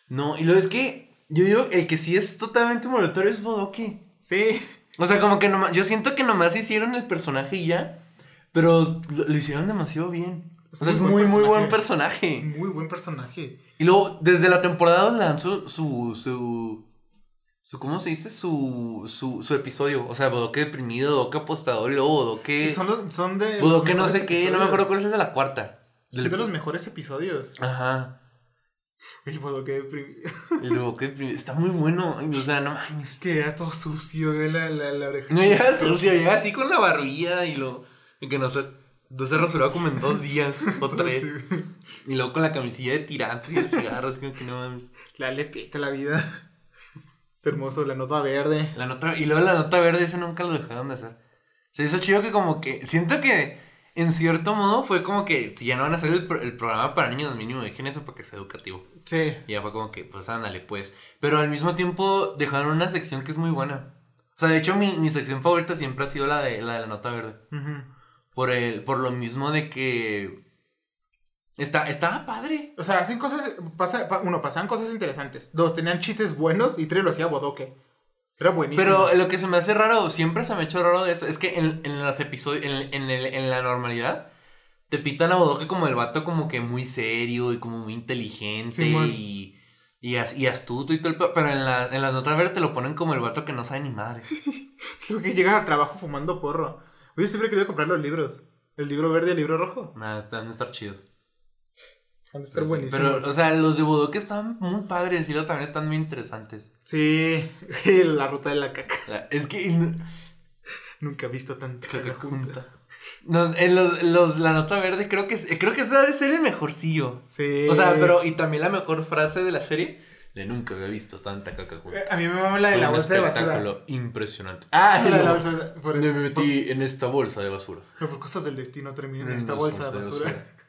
No, y luego es que yo digo, el que sí es totalmente monitorio es Bodoque. Sí. O sea, como que nomás, yo siento que nomás hicieron el personaje y ya, pero lo, lo hicieron demasiado bien. Es o sea, es muy muy, buen buen Es personaje. muy buen personaje. Y luego, desde la temporada 2 lanzó su, su, su, ¿cómo se dice? Su, su, su episodio. O sea, Bodoque deprimido, Bodoque apostador, y luego Bodoque, son, los- son de. Bodoque no sé qué, no me acuerdo cuál es el de la cuarta. Son Del- de los mejores episodios. Ajá. El Bodoque deprimido. El Bodoque deprimido. Está muy bueno. O sea, no Es mames. que era todo sucio, la, la, la oreja. No llega sucio, llega así con la barbilla y lo. Y que no se. No se rasuraba como en dos días o tres. Sí. Y luego con la camisilla de tirantes y de cigarros, como que no mames. La lepita la vida. Es hermoso, la nota verde. La nota, y luego la nota verde, ese nunca lo dejaron de hacer. Se hizo chido que como que. Siento que en cierto modo fue como que si ya no van a hacer el, pro- el programa para niños, mínimo dejen eso para que sea educativo. Sí. Y ya fue como que, pues ándale, pues. Pero al mismo tiempo dejaron una sección que es muy buena. O sea, de hecho, mi, mi sección favorita siempre ha sido la de la, de la nota verde. Por, el, por lo mismo de que. Está, estaba padre. O sea, hacen cosas. Pasa, pa- uno, pasaban cosas interesantes. Dos, tenían chistes buenos. Y tres, lo hacía Bodoque. Era buenísimo. Pero lo que se me hace raro, siempre se me ha hecho raro de eso, es que en, en los episodios, en, en, el- en la normalidad, te pitan a Bodoque como el vato como que muy serio y como muy inteligente y, y, as- y astuto y todo el pe- Pero en la, en la nota verde te lo ponen como el vato que no sabe ni madre. Creo que llega a trabajo fumando porro. Yo siempre he querido comprar los libros. El libro verde y el libro rojo. Nada, están estar chidos. Han de estar Pero, sí, buenísimos. pero, o sea, los de Bodoque están muy padres y luego también están muy interesantes. Sí, la ruta de la caca. La- Es que... Nunca he visto tanta Caca junta. junta. No, en los, los- la nota verde creo que, creo que esa debe ser el mejorcillo. Sí. O sea, pero y también la mejor frase de la serie de nunca había visto tanta caca junta. Eh, A mí me mama la de Fue la bolsa de basura. espectáculo impresionante. Ah, La de la bolsa de- por, me por- metí en esta bolsa de basura. pero por cosas del destino terminé en En esta esta bolsa de basura.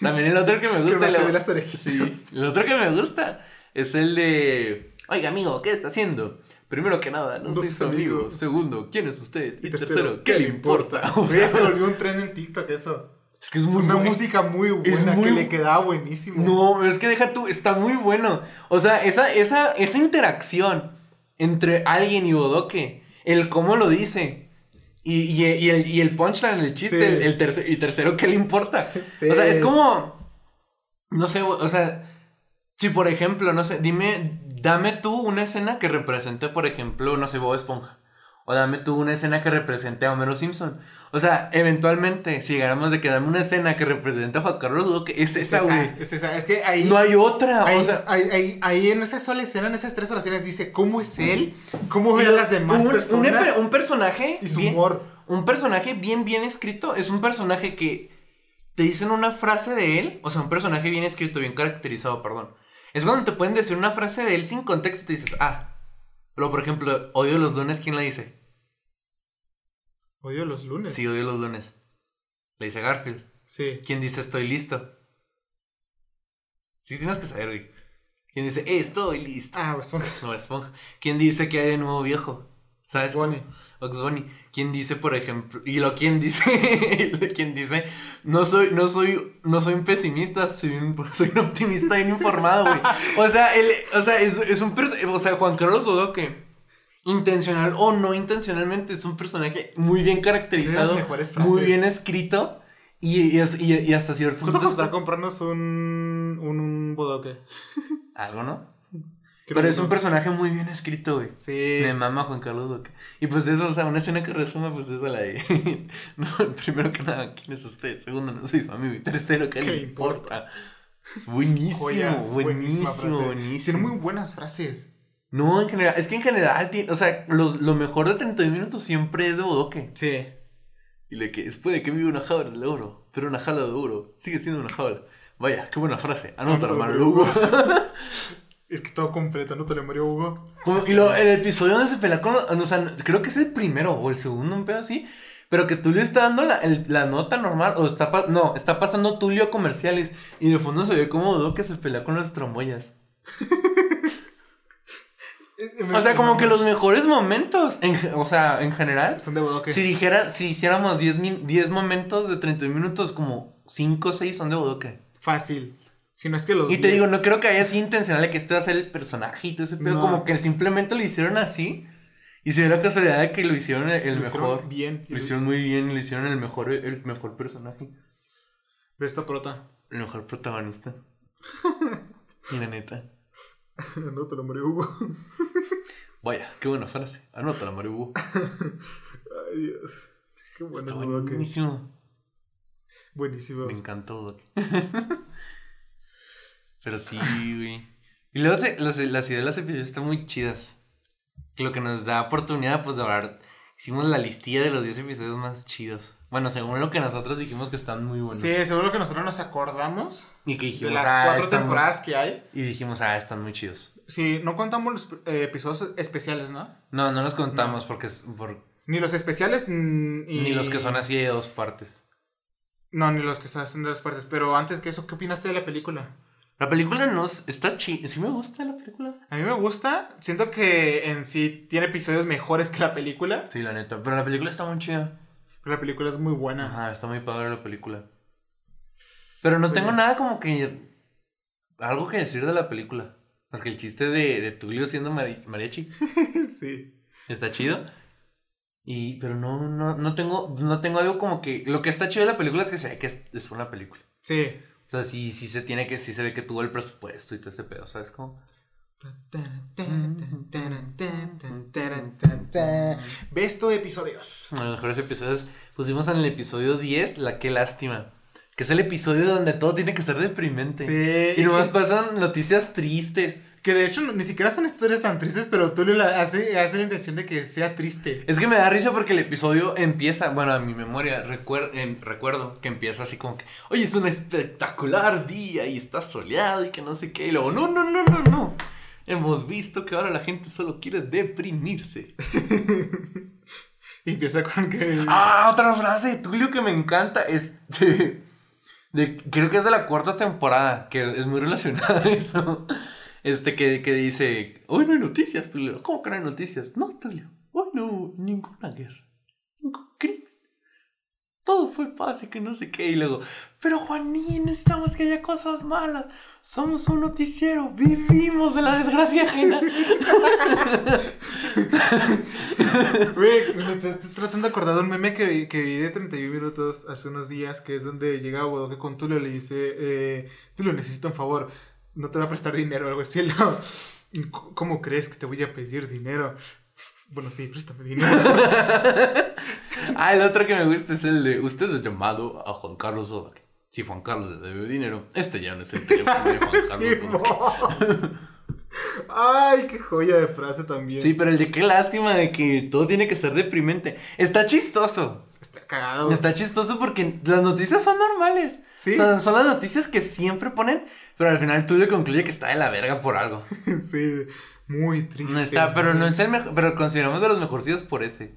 También el otro que me gusta. el- ver las. Sí, el otro que me gusta es el de. Oiga, amigo, ¿qué está haciendo? Primero que nada, no No soy su amigo. amigo. Segundo, ¿quién es usted? Y, Y tercero, ¿qué le importa? O Güey, sea, se volvió un tren en TikTok eso. es que es muy Una música muy buena muy- que le quedaba buenísimo. No, es que deja tú, está muy bueno. O sea, esa, esa, esa interacción entre alguien y Bodoque, el cómo lo dice. Y, y, y el, y el punchline, el chiste, Sí. el, el terce- y tercero, ¿qué le importa? Sí. O sea, es como. No sé, o sea. Si por ejemplo, no sé, dime, dame tú una escena que represente, por ejemplo, no sé, Bob Esponja. O dame tú una escena que represente a Homero Simpson. O sea, eventualmente, si llegáramos de que dame una escena que represente a Juan Carlos Duque, es es esa, güey. esa, es esa. Es que ahí. No hay otra. Ahí, o sea, ahí, ahí, ahí en esa sola escena, en esas tres oraciones, dice cómo es él, cómo ve a las demás un, personas un personaje. y su bien- humor. Un personaje bien, bien escrito. Es un personaje que te dicen una frase de él. O sea, un personaje bien escrito, bien caracterizado, perdón. Es cuando te pueden decir una frase de él sin contexto y te dices, ah. Pero, por ejemplo, odio los lunes, ¿quién la dice? Odio los lunes. Sí, odio los lunes. Le dice Garfield. Sí. ¿Quién dice estoy listo? Sí, tienes que saber, güey. ¿Quién dice eh, estoy listo? Ah, Esponja. No, Esponja. ¿Quién dice que hay de nuevo viejo? ¿Sabes? Bunny. ¿Quién dice, por ejemplo? Y lo quien dice, quien dice, no soy, no soy, no soy un pesimista, soy un, soy un optimista bien informado, güey. O sea, él, o sea, es, es un, o sea, Juan Carlos Bodoque, intencional o no intencionalmente, es un personaje muy bien caracterizado, muy bien escrito y, y, y- y hasta cierto ¿Cuánto punto costará comprarnos un, un, un bodoque? algo, ¿no? Creo Pero es un personaje muy bien escrito, güey. Sí. Me mama Juan Carlos Duque. Y pues eso, o sea, una escena que resume, pues esa la de. no, primero que nada, ¿quién es usted? Segundo, no soy su amigo. Y tercero, ¿qué, ¿Qué le importa? Es buenísimo, Joya, buenísimo, buenísimo. Tiene muy buenas frases. No, en general, es que en general, o sea, los- lo mejor de 31 minutos siempre es de Bodoque. Sí. Y le que es puede que vive una jaula de oro, pero una jaula de oro sigue siendo una jaula. Vaya, qué buena frase. Anótala, Anótala, Marugo. Es que todo completo, no te Mario Hugo. Como- y lo, el episodio donde se pelea con. O sea, creo que es el primero o el segundo, un pedo así. Pero que Tulio está dando la, el- la nota normal. O está. no, está pasando Tulio comerciales. Y de fondo se ve como Dudo que se pelea con las tromboyas. O sea, como que los mejores momentos. en o sea, en general. Son de bodoque. Si dijera, si hiciéramos 10, min- 10 momentos de 31 minutos, como 5 o 6 son de Bodoque. Fácil. Si no es que los. Y te 10. digo, no creo que haya sido intencional de que este va a ser el personaje y todo ese pedo. No. Como que simplemente lo hicieron así. Y se dio la casualidad de que lo hicieron el, Lo hicieron mejor. bien. Lo hicieron muy bien y lo hicieron el mejor, el mejor personaje. De esta prota. El mejor protagonista. y la neta. no te lo Mario Hugo. Vaya, qué buena frase. Anótala, Maribu. Ay, Dios. Qué bueno Está buenísimo. Buenísimo. Me encantó Bodoque. Pero sí, güey. Y luego las, las ideas de los episodios están muy chidas. Lo que nos da oportunidad, pues, de hablar. Hicimos la listilla de los 10 episodios más chidos. Bueno, según lo que nosotros dijimos que están muy buenos. Sí, seguro que nosotros nos acordamos Y que de dijimos, las ah, cuatro muy- temporadas que hay. Y dijimos, ah, están muy chidos. Sí, no contamos los eh, episodios especiales, ¿no? No, no los contamos porque es por, Ni los especiales y... ni los que son así de dos partes. No, ni los que son de las partes. Pero antes que eso, ¿qué opinaste de la película? La película no es- está chida. Sí me gusta la película. A mí me gusta. Siento que en sí tiene episodios mejores que la película. Sí, la neta. Pero la película está muy chida. Pero la película es muy buena. Ajá, está muy padre la película. Pero no tengo nada como que. Algo que decir de la película. Más que el chiste de, de Tulio siendo mari- mariachi. sí. Está chido. Y, pero no, no, no tengo, no tengo algo como que. Lo que está chido de la película es que se ve que es, es una película. Sí. O sea, sí, sí se tiene que, sí se ve que tuvo el presupuesto y todo ese pedo, ¿sabes cómo? Besto episodios. Los mejores episodios. Pusimos en el episodio 10, La Qué Lástima. Que es el episodio donde todo tiene que ser deprimente. Sí. Y nomás pasan noticias tristes. Que de hecho ni siquiera son historias tan tristes, pero Tulio la hace, hace la intención de que sea triste. Es que me da risa porque el episodio empieza, bueno, a mi memoria, recuer- recuerdo que empieza así como que, oye, es un espectacular día y está soleado y que no sé qué. Y luego, no, no, no, no, no. Hemos visto que ahora la gente solo quiere deprimirse. Y empieza con que. Ah, otra frase de Tulio que me encanta es de, de- creo que es de la cuarta temporada, que es muy relacionada a eso. Este que, que dice, hoy no hay noticias, Tulio. ¿Cómo que no hay noticias? No, Tulio, hoy no hubo ninguna guerra, ningún crimen. Todo fue paz y que no sé qué. Y luego, pero Juanín, necesitamos que haya cosas malas. Somos un noticiero, vivimos de la desgracia ajena. Güey, me estoy tratando de acordar de un meme que, que vi de 31 minutos hace unos días, que es donde llega Bodoque con Tulio y le dice, eh, Tulio, necesito un favor, no te voy a prestar dinero o algo así. Y luego, "C- ¿Cómo crees que te voy a pedir dinero? Bueno, sí, préstame dinero. Ah, el otro que me gusta es el de usted es llamado a Juan Carlos Bodoque. Si Juan Carlos le debe dinero, este ya no es el teléfono de Juan Carlos Sí. Ay, qué joya de frase también. Sí, pero el de qué lástima de que todo tiene que ser deprimente. Está chistoso. Está cagado. Está chistoso porque las noticias son normales. Sí. O sea, son las noticias que siempre ponen, pero al final Tulio concluye que está de la verga por algo. sí, muy triste. No está, pero no es el mejor, pero consideramos de los mejorcitos por ese.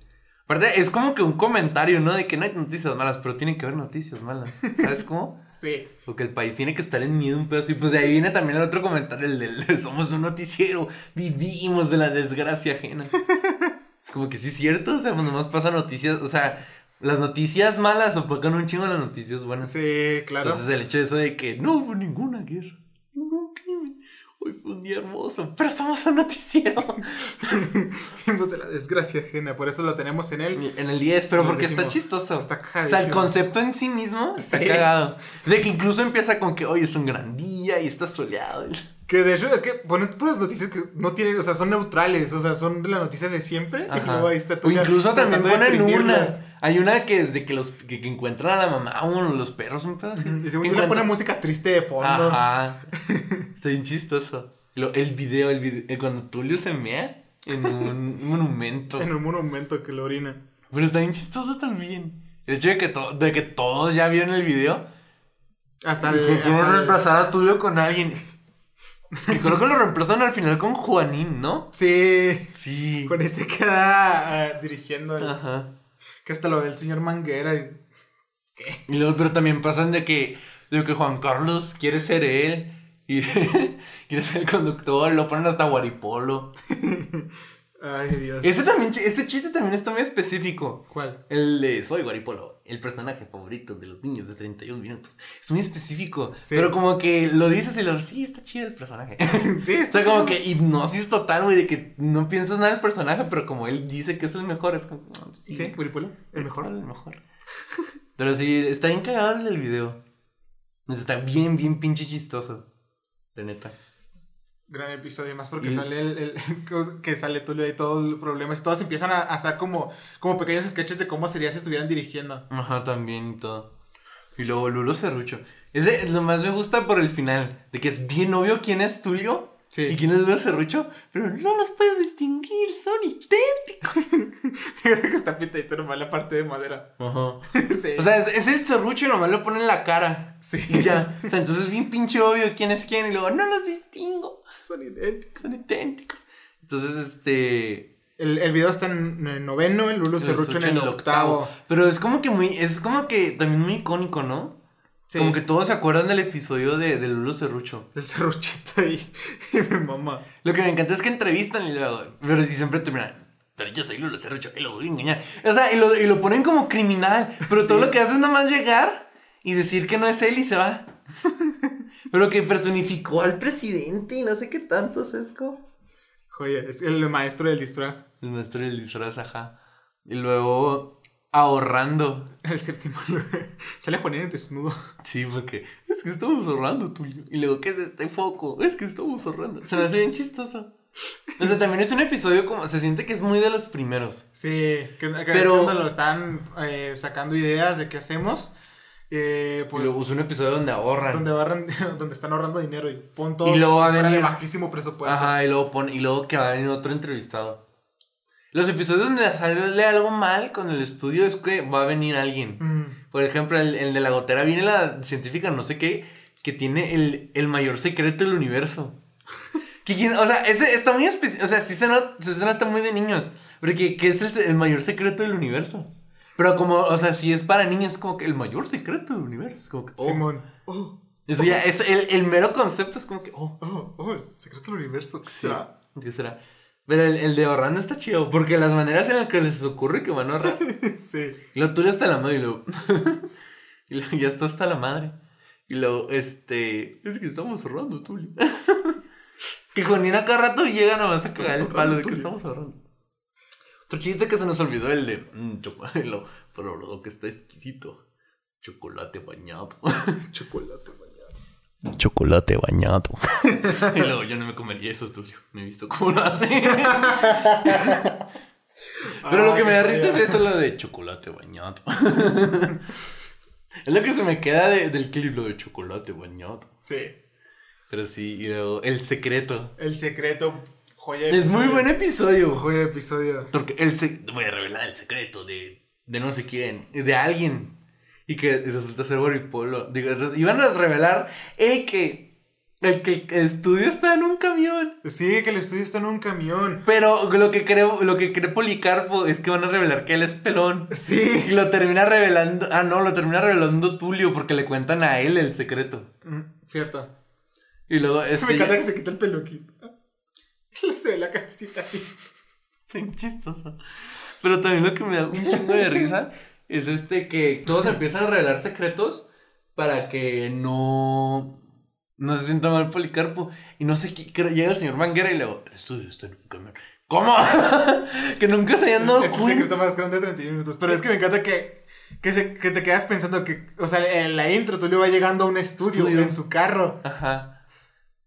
Aparte, es como que un comentario, ¿no? De que no hay noticias malas, pero tienen que haber noticias malas. ¿Sabes cómo? Sí. Porque el país tiene que estar en miedo un pedazo. Y pues de ahí viene también el otro comentario, el del somos un noticiero, vivimos de la desgracia ajena. es como que sí es cierto, o sea, cuando más pasa noticias, o sea, las noticias malas opacan un chingo las noticias buenas. Sí, claro. Entonces el hecho de eso de que no hubo ninguna guerra, crimen. Hoy un día hermoso, pero somos un noticiero. Vivimos de la desgracia ajena, por eso lo tenemos en él. En el 10, pero el porque está chistoso. Está o sea, el concepto en sí mismo está Sí. cagado. De que incluso empieza con que hoy es un gran día y está soleado. Que de hecho es que ponen puras noticias que no tienen, o sea, son neutrales, o sea, son de las noticias de siempre. Y Ajá. luego ahí está O incluso también ponen unas. Hay una que es de que los que, que encuentran a la mamá o los perros, un pedo así. Y según yo le ponen música triste de fondo. Ajá. Está bien chistoso. Lo- el video, el video, eh, cuando Tulio se mea en un monumento. En un monumento que lo orina. Pero está bien chistoso también. El hecho de que, to- de que todos ya vieron el video. Hasta el. el- reemplazar a Tulio con alguien. Y creo que lo reemplazan al final con Juanín, ¿no? Sí. Sí. Con ese queda ah, dirigiendo. el- Ajá. Que hasta lo ve el señor Manguera. Y... Y luego, pero también pasan de que, de que Juan Carlos quiere ser él. Y quiere ser el conductor. Lo ponen hasta Guaripolo. Ay, Dios. Ese también, ese chiste también está muy específico. ¿Cuál? El de Soy Guaripolo, el personaje favorito de los niños de 31 minutos. Es muy específico. Sí. Pero como que lo dices y lo sí, está chido el personaje. Sí, Está como que hipnosis total, güey, de que no piensas nada del personaje, pero como él dice que es el mejor, es como, no, sí, Sí, Guaripolo, el mejor. El mejor. Pero sí, está bien cagado el del video. Está bien, bien pinche chistoso. De neta. Gran episodio, más porque Y- sale el, el- que sale Tulio y todo el problema. Y todos empiezan a, hacer como, como pequeños sketches de cómo sería si estuvieran dirigiendo. Ajá, también y todo. Y luego Lulo Cerrucho. Ese lo más me gusta por el final. De que es bien obvio quién es Tulio Sí. y quién es Lulo Cerrucho. Pero no los puedo distinguir, son idénticos. Está pintadito nomás la parte de madera. Ajá. sí. O sea, es, es el Cerrucho y nomás lo pone en la cara. sí. Y ya. O sea, entonces es bien pinche obvio quién es quién. Y luego, no los distingo. Son idénticos. Son idénticos. Entonces, este. El, el video está en, en noveno, el Lulu Cerrucho en el octavo. Pero es como que muy. Es como que también muy icónico, ¿no? Sí. Como que todos se acuerdan del episodio de, de Lulo Cerrucho. El cerruchito ahí. Y mi mamá. Lo que me encanta es que entrevistan y luego. Pero si siempre terminan. Pero yo soy Lulo Cerrucho y lo voy a engañar. O sea, y lo, y lo ponen como criminal. Pero todo lo que hace es nomás llegar y decir que no es él y se va. pero que personificó al presidente y no sé qué tanto, ¿sabes cómo? Joya, es el maestro del disfraz. El maestro del disfraz, ajá. Y luego ahorrando. El séptimo. Sale a poner en desnudo. Sí, porque es que estamos ahorrando, Tulio. Y luego, ¿qué es este foco? Es que estamos ahorrando. Se me hace bien chistoso. O sea, también es un episodio como. Se siente que es muy de los primeros. Sí, que, que Pero- es cuando lo están eh, sacando ideas de qué hacemos. Eh, y pues luego es un episodio donde ahorran. donde, barran- donde están ahorrando dinero y pon todo Y luego va a de venir- bajísimo presupuesto. Ajá, y luego pone, y luego que va a venir otro entrevistado. Los episodios donde sale algo mal con el estudio es que va a venir alguien. Mm, Por ejemplo, el, el de la gotera viene la científica, no sé qué, que tiene el, el mayor secreto del universo. Que o sea, ese está muy específico. O sea, sí se nota, se nota muy de niños. Porque que es el, el mayor secreto del universo. Pero como, o sea, si es para niños, es como que el mayor secreto del universo. Es como que, oh. Simón. Oh, Eso ya, es el, el mero concepto es como que, oh, oh, oh, el secreto del universo. ¿Qué sí. será? ¿Qué será? Pero el, el de ahorrando está chido. Porque las maneras en las que les ocurre que van a ahorrar. sí. Tú ya hasta la madre y luego. y luego ya está hasta la madre. Y luego, este. Es que estamos ahorrando, Tulio. que Juanina cada rato llega nomás a cagar el palo de que estamos ahorrando. Otro chiste que se nos olvidó, el de. Mmm, chocolate. Lo, pero lo que está exquisito. Chocolate bañado. Chocolate bañado. Chocolate bañado. y luego yo no me comería eso, Tulio. Me he visto cómo lo hace. Pero lo que me da risa es eso, lo de chocolate bañado. es lo que se me queda de- del clip, lo de chocolate bañado. Sí. Pero sí, y luego el secreto. El secreto. Joya de Es muy buen episodio. Joya de episodio. Porque el se- voy a revelar el secreto de de no sé quién, de alguien. Y que resulta ser Waripolo. Digo, iban a revelar el que. El que el estudio está en un camión. Sí, que el estudio está en un camión. Pero lo que creo, lo que cree Policarpo es que van a revelar que él es pelón. Y Sí. lo termina revelando. Ah, no, lo termina revelando Tulio porque le cuentan a él el secreto. Mm, Cierto. Y luego este. Me encanta ya- que se quita el peluquito. Le se ve la cabecita así. Sí, chistoso. Pero también lo que me da un chingo de risa es este que todos empiezan a revelar secretos para que no. No se sienta mal Policarpo. Y no sé qué. Llega el señor Manguera y le digo: El estudio está en un camión. ¿Cómo? que nunca se hayan dado Es el cuenta. secreto más grande de 31 minutos. Pero es que me encanta que, que, se- que te quedas pensando que, o sea, en la intro Tulio va llegando a un estudio, Estudio. en su carro. Ajá.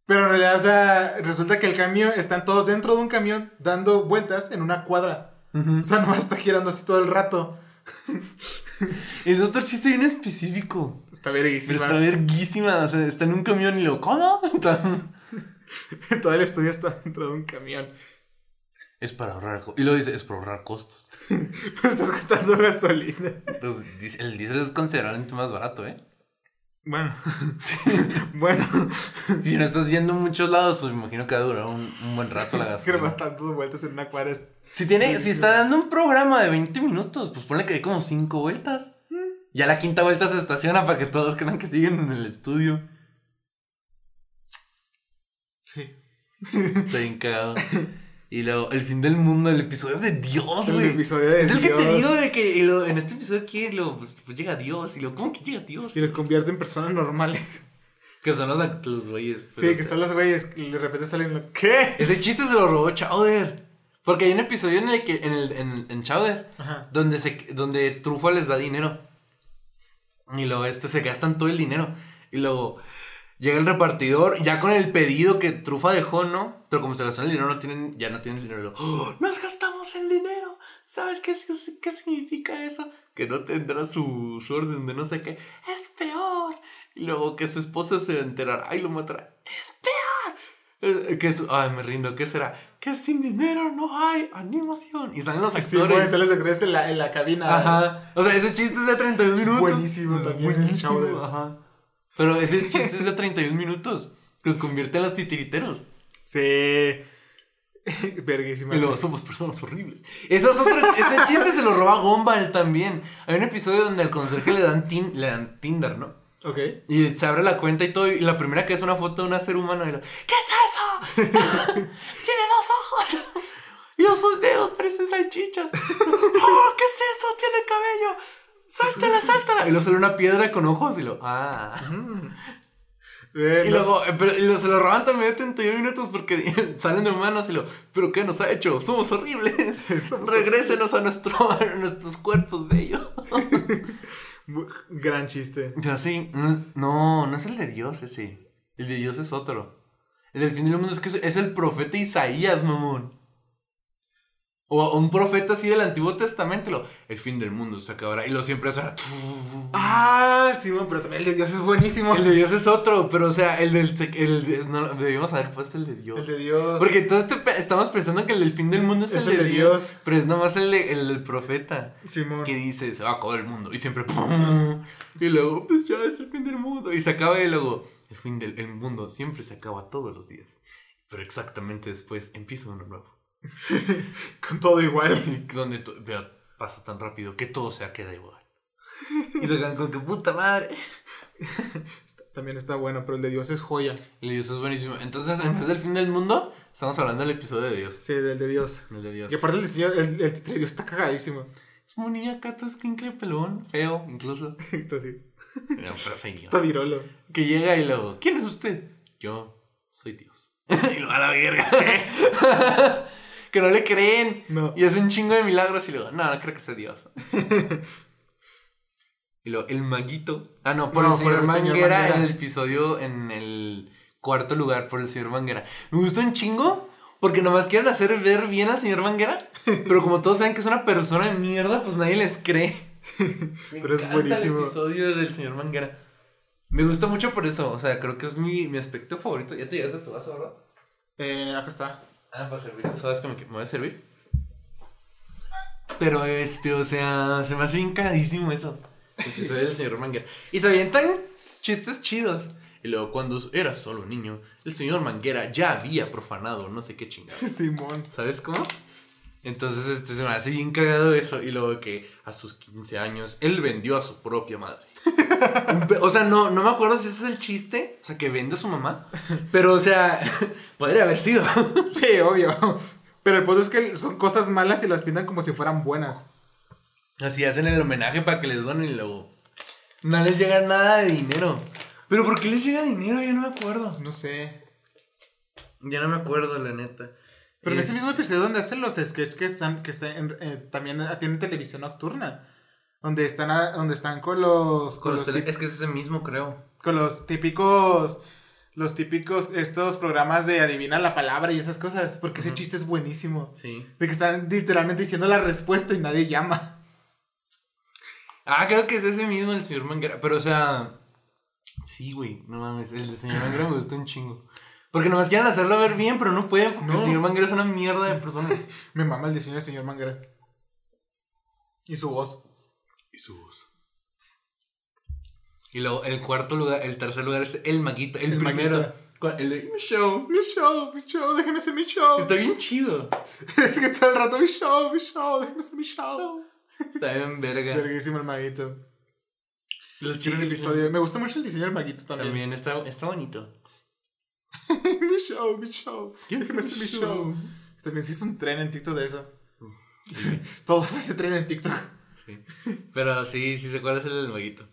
Pero en realidad, o sea, resulta que el camión, están todos dentro de un camión dando vueltas en una cuadra. Ujú. O sea, nomás está girando así todo el rato. Es otro chiste bien específico. Está Pero verguísima. está verguísima. O sea, está en un camión y luego, ¿cómo? todo el estudio está dentro de un camión. es para ahorrar. Y luego dice: Es para ahorrar costos. Pues estás gastando gasolina. Pues el diésel es considerablemente más barato, ¿eh? Bueno. bueno. Si no estás yendo a muchos lados, pues me imagino que va a durar un, un buen rato la gasolina. nomás dando vueltas en una cuadra. es- Si, tiene, si está dando un programa de 20 minutos, pues ponle que hay como 5 vueltas. Ya la quinta vuelta se estaciona para que todos crean que siguen en el estudio. Sí. Está bien cagado. Y luego, el fin del mundo, el episodio de Dios, El güey. episodio de Es el que te digo de que y lo- en este episodio aquí lo, pues, pues llega Dios. Y lo, ¿cómo que llega Dios? Y los convierte en personas normales. Que son los, los güeyes. Sí, que o sea, son los güeyes que de repente salen. lo- ¿Qué? Ese chiste se lo robó Chowder. Porque hay un episodio en el que, en, el, en, en Chowder, Ajá. donde, se, donde Trufa les da dinero. Y luego este se gastan todo el dinero. Y luego llega el repartidor, ya con el pedido que Trufa dejó, ¿no? Pero como se gastó el dinero, no tienen, ya no tienen dinero. ¡Oh, ¡Nos gastamos el dinero! ¿Sabes qué, es- qué significa eso? Que no tendrá su, su orden de no sé qué. ¡Es peor! Y luego que su esposa se enterará y lo matará. ¡Es peor! Eh, Que es, ay, me rindo, ¿qué será? Que sin dinero no hay animación. Y salen los Sí, actores. bueno, salen los actores en la, en la cabina. Ajá. O sea, ese chiste es de 31 Es minutos. buenísimo también, el buenísimo, Chowder. Ajá. Pero ese chiste es de 31 minutos. Los convierte en los titiriteros. Sí. Verguísima. Y luego somos personas horribles. Eso es otro, ese chiste se lo roba Gumball también. Hay un episodio donde al conserje le dan, tin- le dan Tinder, ¿no? Ok. Y se abre la cuenta y todo. Y la primera que es una foto de una ser humano. Y lo, ¿Qué es eso? Tiene dos ojos. Y sus dedos parecen salchichas. ¡Oh, qué es eso! Tiene cabello. ¡Sáltala, sáltala! Y luego sale una piedra con ojos y lo. ¡Ah! Y luego, eh, pero, y lo- se lo roban también de 31 minutos porque salen de humanos y lo. ¿Pero qué nos ha hecho? Somos horribles. Somos Regrésenos a, nuestro, a nuestros cuerpos bellos. Gran chiste. Ya sí, no, no, es el de Dios ese. El de Dios es otro. El del fin del mundo es que es el profeta Isaías, mamón. O un profeta así del Antiguo Testamento. Lo, el fin del mundo se acabará. Y lo siempre suena. Ah, sí, bueno, pero también el de Dios es buenísimo. El de Dios es otro, pero o sea, el del. El, de- no, debíamos haber puesto el de Dios. El de Dios. Porque todo este estamos pensando que el del fin del mundo es, el, de, Dios, Pero es nomás el, de- el del profeta. Simón. Que dice, se va a acabar el mundo. Y siempre. ¡pum! Y luego, pues ya es el fin del mundo. Y se acaba y luego. El fin del el mundo siempre se acaba todos los días. Pero exactamente después empieza uno nuevo. Con todo igual. Y donde to- vea, pasa tan rápido que todo se queda igual. Y se quedan con que puta madre. También está bueno, pero el de Dios es joya. Y Dios es buenísimo. Entonces, en vez del fin del mundo, estamos hablando del episodio de Dios. Sí, del de Dios. El de Dios. Y aparte el diseño, el, el título de Dios está cagadísimo. Es moníaca, es quincle pelón, feo, incluso. Está así. No, pero soy yo. Está virolo. Que llega y luego, ¿quién es usted? Yo soy Dios. y lo a la verga. Que no le creen. No. Y hace un chingo de milagros y luego, no, no creo que sea Dios. y luego, el maguito. Ah, no, por No, el por señor Manguera en el episodio, en el cuarto lugar, por el señor Manguera. Me gustó un chingo. Porque nomás quieren hacer ver bien al señor Manguera. Pero como todos saben que es una persona de mierda, pues nadie les cree. Me Pero es buenísimo. El episodio del señor Manguera. Me gusta mucho por eso. O sea, creo que es mi, mi aspecto favorito. Ya te llegaste a tu vaso, ¿verdad? Eh, acá está. Ah, para servirte. ¿Sabes que me, me voy a servir? Pero este, o sea, se me hace bien cagadísimo eso. El episodio del señor Manguera. Y se avientan chistes chidos. Y luego, cuando era solo niño, el señor Manguera ya había profanado no sé qué chingada. Simón. ¿Sabes cómo? Entonces, este, se me hace bien cagado eso. Y luego que a sus 15 años, él vendió a su propia madre. O sea, no, no me acuerdo si ese es el chiste. O sea, que vende a su mamá. Pero, o sea, podría haber sido. Sí, obvio. Pero el punto es que son cosas malas y las pintan como si fueran buenas. Así hacen el homenaje para que les donen y luego. No les llega nada de dinero. Pero ¿por qué les llega dinero? Ya no me acuerdo. No sé. Ya no me acuerdo, la neta. Pero en Es- ese mismo episodio donde hacen los sketches que están, que están en- eh, también tienen televisión nocturna. Donde están, a- donde están con los, con Con los, los Es que es ese mismo, creo. con los típicos, los típicos, estos programas de adivina la palabra y esas cosas. Porque ese chiste es buenísimo. Sí. De que están literalmente diciendo la respuesta y nadie llama. Ah, creo que es ese mismo el señor Manguera. Pero, o sea. Sí, güey. No mames. El del señor Manguera me gusta un chingo. Porque nomás quieren hacerlo ver bien, pero no pueden. Porque No. el señor Manguera es una mierda de persona. Me mama el diseño del señor Mangara. Y su voz. Y su voz. Y luego, el cuarto lugar, el tercer lugar es el maguito. El, El primero. El de mi show. Mi show, mi show, déjeme hacer mi show. Está bien chido. es que todo el rato mi show, mi show, déjeme hacer mi show. Está bien vergas. Verguísimo el maguito. Los Quiero el episodio. Me gusta mucho el diseño del maguito también. También está, está bonito. mi show, mi show. Déjeme hacer mi show. También se hizo un tren en TikTok de eso. Todos hacen tren en TikTok. Sí. Pero sí, sí sé cuál es el del maguito.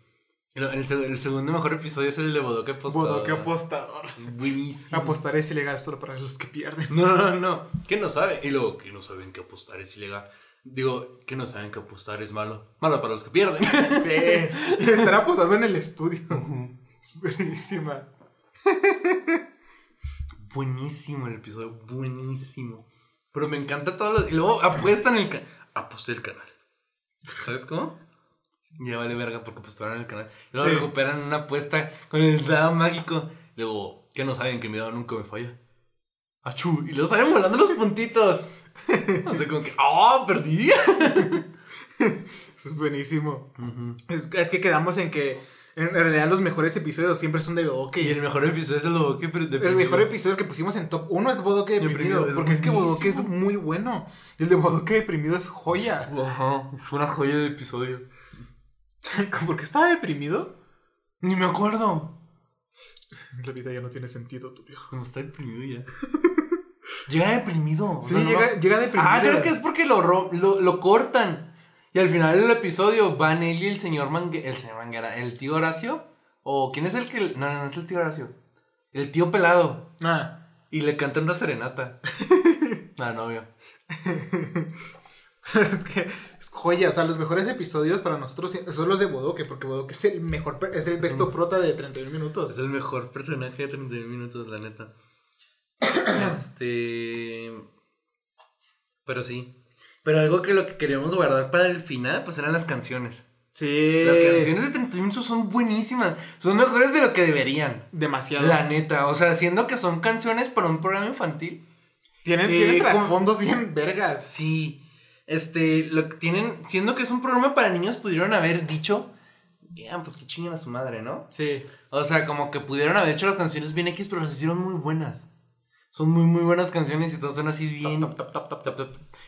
El, el el segundo mejor episodio es el de Bodoque Apostador. Bodoque apostador. Buenísimo. Apostar es ilegal solo para los que pierden. No, no, no. ¿Qué no sabe? Y luego, que no saben que apostar es ilegal. Digo, que no saben que apostar es malo. Malo para los que pierden. Sí. Estar apostando en el estudio. Es buenísima. buenísimo el episodio, buenísimo. Pero me encanta todo lo... Y luego apuestan el canal. Aposté el canal. ¿Sabes cómo? Ya vale verga porque apostaron el canal. Y luego Sí. recuperan una apuesta con el dado mágico. Luego, que no saben que mi dado nunca me falla. ¡Achú! Y luego salen volando los puntitos. O sea, como que, ¡ah! perdí! Eso es buenísimo. es, es que quedamos en que en realidad los mejores episodios siempre son de Bodoque. Y el mejor episodio es el Bodoque pero El mejor episodio que pusimos en top 1 es Bodoque Deprimido, deprimido. es porque es que Bodoque es muy bueno. Y el de Bodoque deprimido es joya. Ajá, es una joya de episodio. porque estaba deprimido. Ni me acuerdo. La vida ya no tiene sentido, tu viejo. Como está deprimido ya. Llega deprimido. Sí, no llega, llega deprimido. Ah, creo que es porque lo, lo, lo cortan. Y al final del episodio van él y el señor Manguera. El señor Manguera, el tío Horacio. ¿O quién es el que.? No, no, no es el tío Horacio. El tío pelado. Ah, Y le cantan una serenata. Ah, novio. es que es joya. O sea, los mejores episodios para nosotros son los de Bodoque. Porque Bodoque es el mejor, es el besto prota de 31 minutos. Es el mejor personaje de 31 minutos, la neta. este. Pero sí. Pero algo que lo que queríamos guardar para el final, pues eran las canciones. Sí. Las canciones de 31 minutos son buenísimas. Son mejores de lo que deberían. Demasiado. La neta. O sea, siendo que son canciones para un programa infantil. Tienen, Eh, tienen trasfondos bien vergas. Sí. Este, lo que tienen, siendo que es un programa para niños, pudieron haber dicho, ya, pues que chinguen a su madre, ¿no? Sí. O sea, como que pudieron haber hecho las canciones bien X, pero las hicieron muy buenas. Son muy, muy buenas canciones y todas son así bien. Top.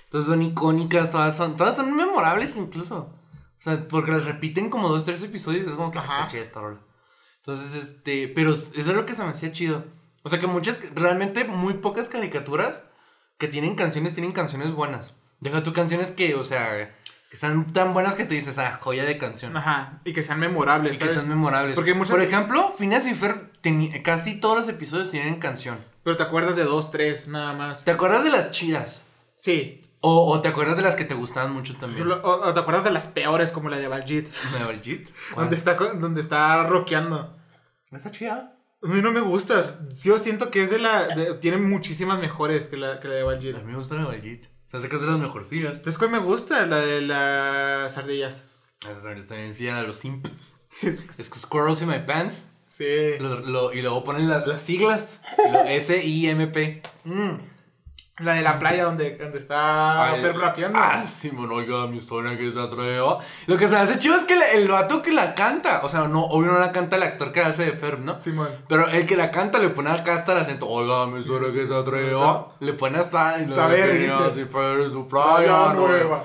Todas son icónicas, todas son, todas son memorables incluso. O sea, porque las repiten como dos, tres episodios, es como que "Ah, Ajá. está chida esta rola. Entonces, este, pero eso es lo que se me hacía chido. O sea, que muchas, realmente muy pocas caricaturas que tienen canciones, tienen canciones buenas. Deja tú canciones que, o sea, que están tan buenas que te dices, ah, joya de canción. Ajá. Y que sean memorables. Y que son memorables. Porque muchas- Por ejemplo, Phineas y Fer, casi todos los episodios tienen canción. Pero te acuerdas de dos, tres, nada más. ¿Te acuerdas de las chidas? Sí. O, o te acuerdas de las que te gustaban mucho también. O, o te acuerdas de las peores, como la de Baljit. ¿Me Baljit? Donde está, donde está rockeando. ¿Está chida? A mí no me gusta. Yo siento que es de la. de- tiene muchísimas mejores que la, que la de Baljit. A mí me gusta la Baljit. O sea, sé que es de las mejorcillas. ¿Sabes cuál me gusta? La de las ardillas. Está bien fiel a los simp. Es- Es que Squirrels in my pants. Sí. Lo- lo- y luego ponen la- las siglas. S-I-M-P. Mm. La de la playa donde, donde está Ay, Ferb rapeando. Ah, Simón, oiga, mi historia que se atreva. Lo que se me hace chido es que el vato que la canta, o sea, no, obvio no la canta el actor que hace de Ferb, ¿no? Simón. Pero el que la canta le pone acá hasta el acento, oiga, mi historia que se atreva. Le pone hasta. Está verga. Si fuera su Playa playa nueva.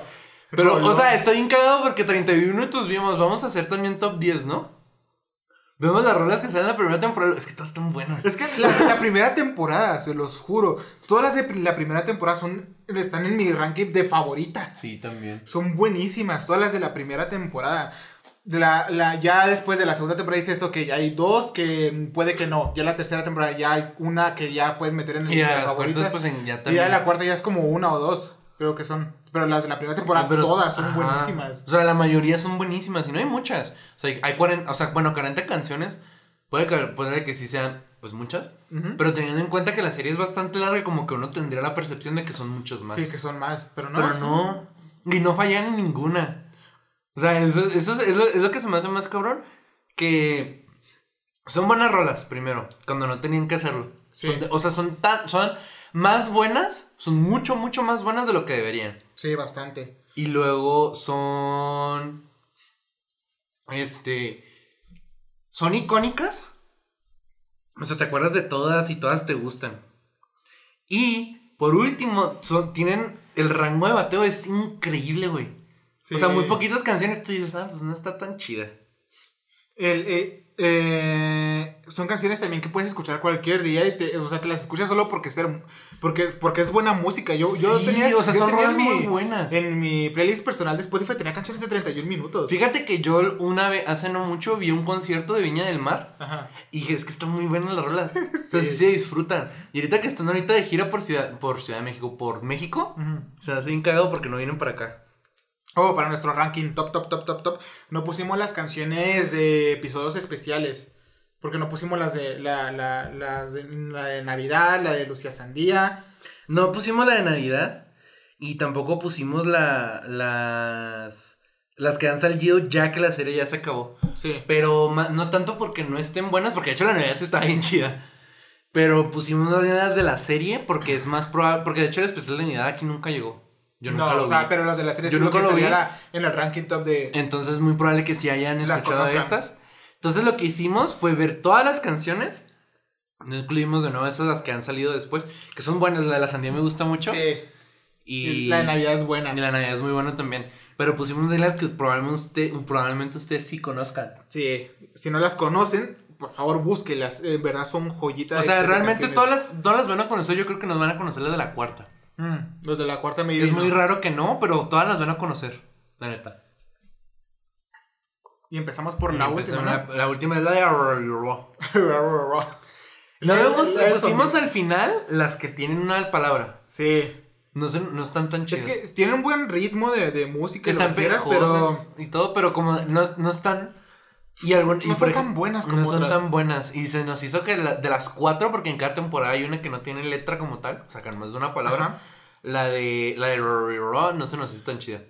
Pero, o sea, está bien cagado porque 31 minutos vimos. Vamos a hacer también top 10, ¿no? Vemos las rolas que salen en la primera temporada. Es que todas están buenas. Es que la, la primera temporada, se los juro, todas las de la primera temporada son, están en mi ranking de favoritas. Sí, también. Son buenísimas, todas las de la primera temporada. La, la, ya después de la segunda temporada dices, ok, ya hay dos que puede que no. Ya la tercera temporada ya hay una que ya puedes meter en el Y de favoritas. pues en- ya y ya la cuarta ya es como una o dos, creo que son. Pero las de la primera temporada Pero- todas son ajá. buenísimas. O sea, la mayoría son buenísimas y no hay muchas. O sea, hay 40, o sea, bueno, 40 canciones. Puede que, puede que sí sean, pues muchas. Pero teniendo en cuenta que la serie es bastante larga, como que uno tendría la percepción de que son muchas más. Sí, que son más, pero no. Pero no. Y no fallan en ninguna. O sea, eso, eso es, es lo, es lo que se me hace más cabrón. Que son buenas rolas, primero, cuando no tenían que hacerlo. Sí. Son de- o sea, son tan, son más buenas, son mucho, mucho más buenas de lo que deberían. Sí, bastante. Y luego son. Este. Son icónicas. O sea, te acuerdas de todas y todas te gustan. Y por último, son, tienen. El rango de bateo es increíble, güey. Sí. O sea, muy poquitas canciones tú dices, ah, pues no está tan chida. El, eh, eh, son canciones también que puedes escuchar cualquier día y te, o sea, te las escuchas solo porque, ser, porque, porque es buena música. Yo, yo Sí, tenía, o sea, yo son tenía mi- muy buenas. En mi playlist personal de Spotify tenía canciones de 31 minutos. Fíjate que yo una vez, hace no mucho, vi un concierto de Viña del Mar. Ajá. Y dije, es que están muy buenas las rolas. O sea, Sí. sí se disfrutan. Y ahorita que están ahorita de gira por Ciudad, por Ciudad de México, por México, Ujú. se hace bien cagado porque no vienen para acá. Oh, para nuestro ranking top, top, top, top, top. No pusimos las canciones de episodios especiales. Porque no pusimos las de la, la, las de, la de Navidad, la de Lucía Sandía. No pusimos la de Navidad y tampoco pusimos la, las, las que han salido ya que la serie ya se acabó. Sí. Pero no tanto porque no estén buenas, porque de hecho la Navidad sí está bien chida. Pero pusimos las de la serie porque es más probable, porque de hecho el especial de Navidad aquí nunca llegó. Yo nunca no, lo o sea, vi. pero las de la serie Yo nunca que lo vi. en el ranking top de. Entonces es muy probable que sí hayan Las escuchado de estas. Entonces lo que hicimos fue ver todas las canciones. No incluimos de nuevo esas las que han salido después. Que son buenas. La de la sandía me gusta mucho. Sí. Y, la de Navidad es buena. y la Navidad es muy buena también. Pero pusimos de las que probablemente usted, probablemente ustedes sí conozcan. Sí. Si no las conocen, por favor búsquelas. En verdad son joyitas. O de- sea, de realmente canciones. todas las, todas las van a conocer. Yo creo que nos van a conocer las de la cuarta. Mm, los de la cuarta me Es muy raro que no, pero todas las van a conocer. La neta. Y empezamos por la Y última. empezamos, ¿no? La, la última es la de... Luego Luego pusimos al final las que tienen una palabra. Sí. No, no están tan Es chidas. que tienen un buen ritmo de, de música. lo están que quieras, pero. y todo, pero como no, no están. Y algún, y No por son tan buenas como No son otras. tan buenas. Y se nos hizo que la- de las cuatro, porque en cada temporada hay una que no tiene letra como tal, o sea, que nomás de una palabra. Ajá. La de. La de Rory Raw no se nos hizo tan chida.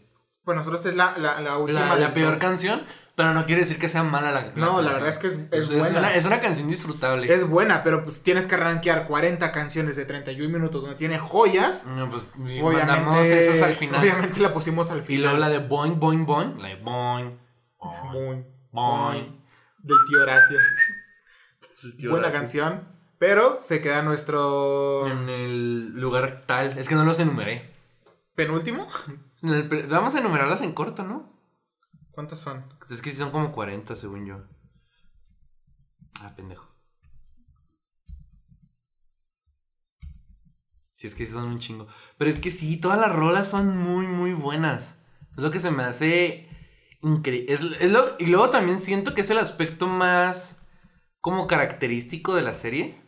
Bueno, nosotros es la, la, la última. La, peor canción, pero no quiere decir que sea mala la. No, la canción. verdad es que es, es Es, buena. una, es una canción disfrutable. Es buena, pero pues tienes que rankear 40 canciones de 31 minutos donde tiene joyas. No, pues y mandamos Obviamente, esas al final. obviamente la pusimos al Y final. luego la de Boing, Boing, Boing. La de Boing. Boing, Muy, Boing. del tío Horacio. Tío Buena Horacio. canción. Pero se queda nuestro En el lugar tal. Es que no los enumeré. penúltimo. En el pre- Vamos a enumerarlas en corto, ¿no? ¿Cuántos son? Pues es que sí son como 40, según yo. Ah, pendejo. Sí, es que sí son un chingo. Pero es que sí, todas las rolas son muy, muy buenas. Es lo que se me hace increíble. Es, es lo... Y luego también siento que es el aspecto más como característico de la serie.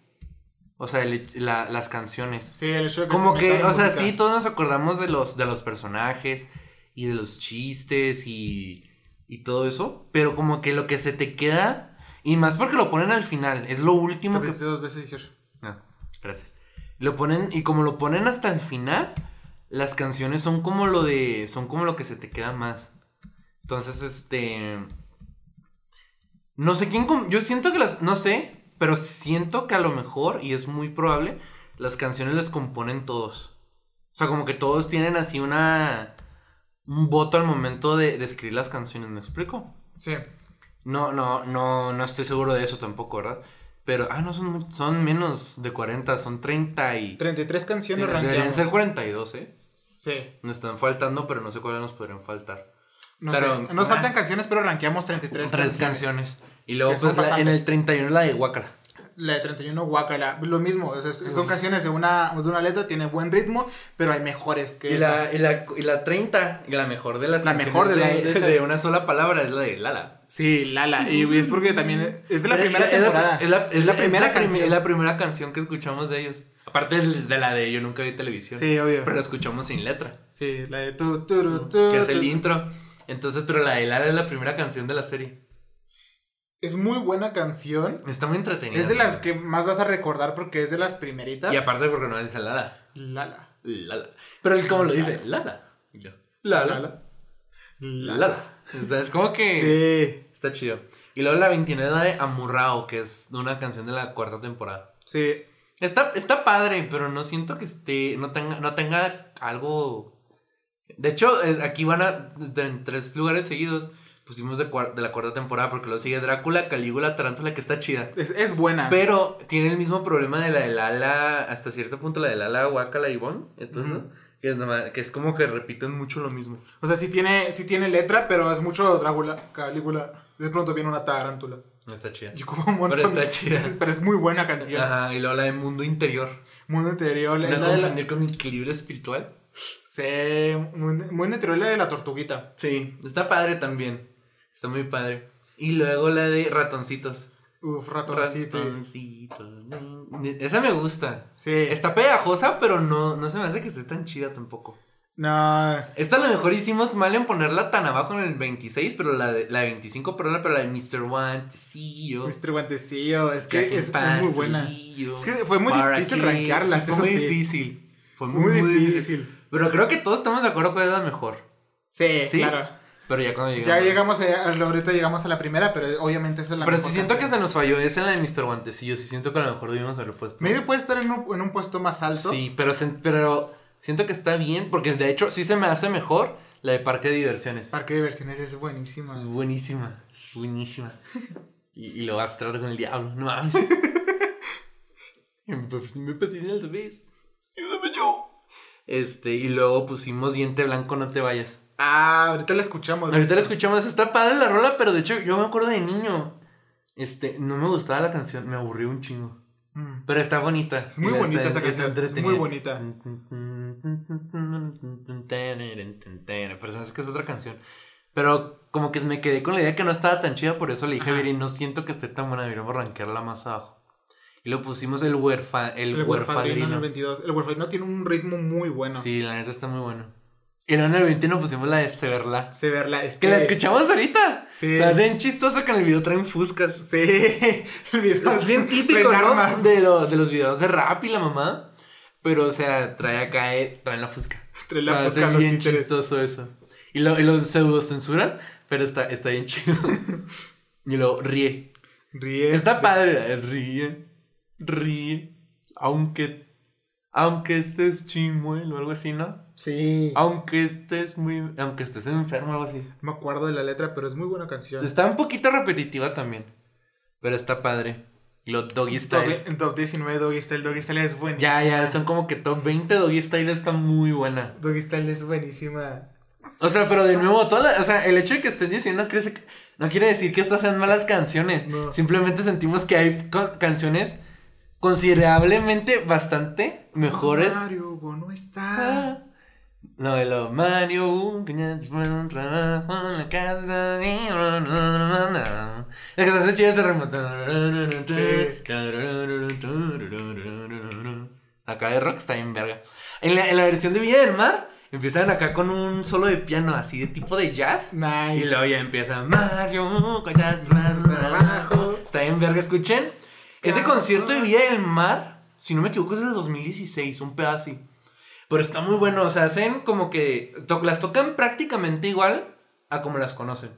O sea, el- la- las canciones. Sí, el hecho de que Como que, o sea, sí, todos nos acordamos de los, de los personajes y de los chistes y, y todo eso, pero como que lo que se te queda, y más porque lo ponen al final, es lo último que... Dos veces 18. Ah, gracias. Lo ponen, y como lo ponen hasta el final, las canciones son como lo de, son como lo que se te queda más. Entonces, este... No sé quién... Yo siento que las... No sé, pero siento que a lo mejor, y es muy probable, las canciones las componen todos. O sea, como que todos tienen así una. Un voto al momento de, de escribir las canciones, ¿me explico? Sí. No, no, no, no estoy seguro de eso tampoco, ¿verdad? Pero, ah, no, son, son menos de 40, son 30 y... 33 Sí, canciones deberían rankeamos. ser 42, ¿eh? Sí. Nos están faltando, pero no sé cuáles nos podrían faltar. No Pero- sé. Nos ah. faltan canciones, pero rankeamos 33 Tres canciones. Y luego, pues, la- en el 31 la de Guacala. La de 31 Guacala, lo mismo, o sea, son canciones de una, de una letra, tiene buen ritmo, pero hay mejores que Y esa. la, y, la, y la 30, y la mejor de las La canciones mejor de la- de, de una sola palabra es la de Lala. Sí, Lala, y es porque también es de la primera es la- temporada. Es la, es primera canción. canción. Es la primera canción que escuchamos de ellos. Aparte de la de Yo nunca vi televisión. Sí, obvio. Pero la escuchamos sin letra. Sí, la de tu, tu, tu, que es el tu. intro. Entonces, pero la de Lala es la primera canción de la serie. Es muy buena canción. Está muy entretenida. Es de las que más vas a recordar porque es de las primeritas. Y aparte porque no dice Lala. Lala. Lala. Pero él como lo dice, Lala. Lala. Lala. Lala. O sea, es como que Sí. está chido. Y luego la 29 es la de Amurrao, que es una canción de la cuarta temporada. Sí. Está, está padre, pero no siento que esté, no tenga, no tenga algo... De hecho, eh, aquí van a, en tres lugares seguidos, pusimos de, de la cuarta temporada, porque lo sigue Drácula, Calígula, Tarántula, que está chida. Es, es buena. Pero tiene el mismo problema de la de Lala, hasta cierto punto la de Lala, Guacala y Bon, esto eso, Ujú. que es, nomás- que es como que repiten mucho lo mismo. O sea, sí tiene, sí tiene letra, pero es mucho Drácula, Calígula. De pronto viene una tarántula. Está chida. Y como un montón. Pero está chida. Pero es muy buena canción. Ajá, y luego la de Mundo Interior. Mundo interior. No la- la- la- confundir con equilibrio espiritual. Sí, muy, muy interior la de la tortuguita. Sí, está padre también. Está muy padre. Y luego la de ratoncitos. Uf, ratoncito. Ratoncitos. Esa me gusta. Sí. Está pegajosa, pero no, no se me hace que esté tan chida tampoco. No. Esta a lo mejor hicimos mal en ponerla tan abajo en el 26, pero la de la de 25, perdón, pero la de Mr. Guantecillo. Mr. Guantecillo. Es que es, es muy buena. Es que fue muy ¿Para difícil qué? rankearlas, Sí, fue muy sí. difícil. Fue Muy, difícil. Pero creo que todos estamos de acuerdo cuál es la mejor. Sí, Sí. claro. Pero ya cuando llegamos. Ya llegamos a, ahorita llegamos a la primera, pero obviamente esa es la Pero mejor sí siento que se nos falló esa en la de Mr. Guantecillo. Sí siento que a lo mejor debimos haberlo puesto. Maybe puede estar en un, en un puesto más alto. Sí, pero, pero siento que está bien porque de hecho sí se me hace mejor la de Parque de Diversiones. Parque de diversiones es buenísima. Es buenísima, es buenísima. Y, y lo vas a tratar con el diablo, no mames. Pues me pedí al revés. Ayúdame yo. Este, y luego pusimos Diente Blanco, no te vayas. Ah, ahorita la escuchamos. Ahorita la escuchamos, está padre la rola, pero de hecho yo me acuerdo de niño. Este, no me gustaba la canción, me aburrió un chingo. Mm. Pero está bonita. Es muy bonita está- esa canción, es muy bonita. Pero sabes que es otra canción. Pero como que me quedé con la idea que no estaba tan chida, por eso le dije a. Viri, no siento que esté tan buena, deberíamos rankearla más abajo. Y lo pusimos el huerfa, el, El huerfadrino en el huerfadrino. 22. El huerfadrino tiene un ritmo muy bueno. Sí, la neta está muy bueno. Y luego en el 21 pusimos la de Severla. Se verla. Es Que la escuchamos ahorita. Sí. O sea, es bien chistoso que en el video traen fuscas. Sí. El video Es bien típico, traen ¿no? De, lo- de los videos de rap y la mamá. Pero, o sea, trae acá, eh, trae la fusca. Trae O la sea, fusca es a los bien títeres. chistoso eso. Y lo, y lo pseudo censuran, pero está, está bien chido. y lo ríe. Ríe. Está padre. Ríe. Ríe. Aunque. Aunque estés chimuelo o algo así, ¿no? Sí. Aunque estés muy. Aunque estés enfermo o algo así. No me acuerdo de la letra, pero es muy buena canción. Está un poquito repetitiva también. Pero está padre. Y lo doggy Top- style. en top 19 Doggy Style. Doggy Style es buenísima. Ya, ya, son como que top 20 doggy style está muy buena. Doggy Style es buenísima. O sea, pero de nuevo, toda, o sea, el hecho de que estén diciendo no quiere, no quiere decir que estas sean malas canciones. No. Simplemente sentimos que hay canciones considerablemente bastante mejores. Mario Go no está. Ah. No, de lo Mario, un trabajo en la casa. Que se remoto. Acá de rock está bien verga. En la, en la versión de Villa del Mar, empiezan acá con un solo de piano así de tipo de jazz. Nice. Y luego ya empieza Mario, callas, trabajo. Está bien verga, escuchen. Ese concierto de Vía del Mar, si no me equivoco, es del 2016, un pedazo. Pero está muy bueno, o sea, hacen como que to las tocan prácticamente igual a como las conocen.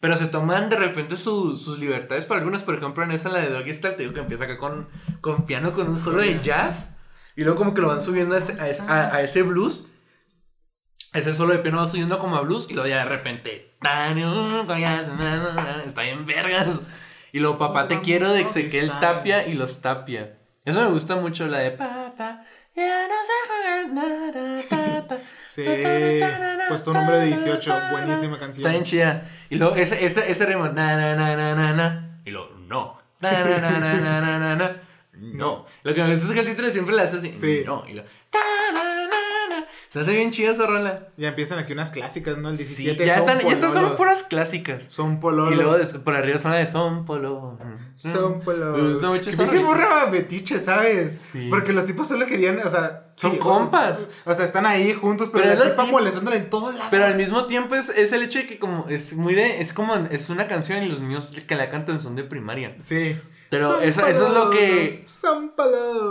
Pero se toman de repente sus libertades para algunas. Por ejemplo, en esa, la de Doggy Style, te digo que empieza acá con, con piano, con un solo de jazz. Y luego como que lo van subiendo a ese, a ese blues. Ese solo de piano va subiendo como a blues y luego ya de repente... Está bien vergas. Y luego, papá, te quiero de Ezequiel Tapia y los Tapia. Eso me gusta mucho, la de papá. Ya no sé Sí, pues tu nombre de 18, buenísima canción. Está bien chida. Y luego ese, ese, ese ritmo, na, na, na, na, na, na. Y luego, no. Na, na, na, na, na, na, na. No. Lo que me gusta es que el título siempre la hace así. Sí. No. Y luego, se hace bien chida esa rola. Ya empiezan aquí unas clásicas, ¿no? El 17 ya son están, pololos. Estas son puras clásicas. Son pololos. Y luego por arriba son la de son polo. Son mm. polo. Me gusta mucho esa rola. burra metiche, ¿sabes? Sí. Porque los tipos solo querían, o sea... Son compas. O, sea, están ahí juntos, pero, pero la tipa molestándola en todos lados. Pero al mismo tiempo es, es el hecho de que como... Es muy de... Es como... Es una canción y los niños que la cantan son de primaria. Sí. Pero eso, eso, es lo que.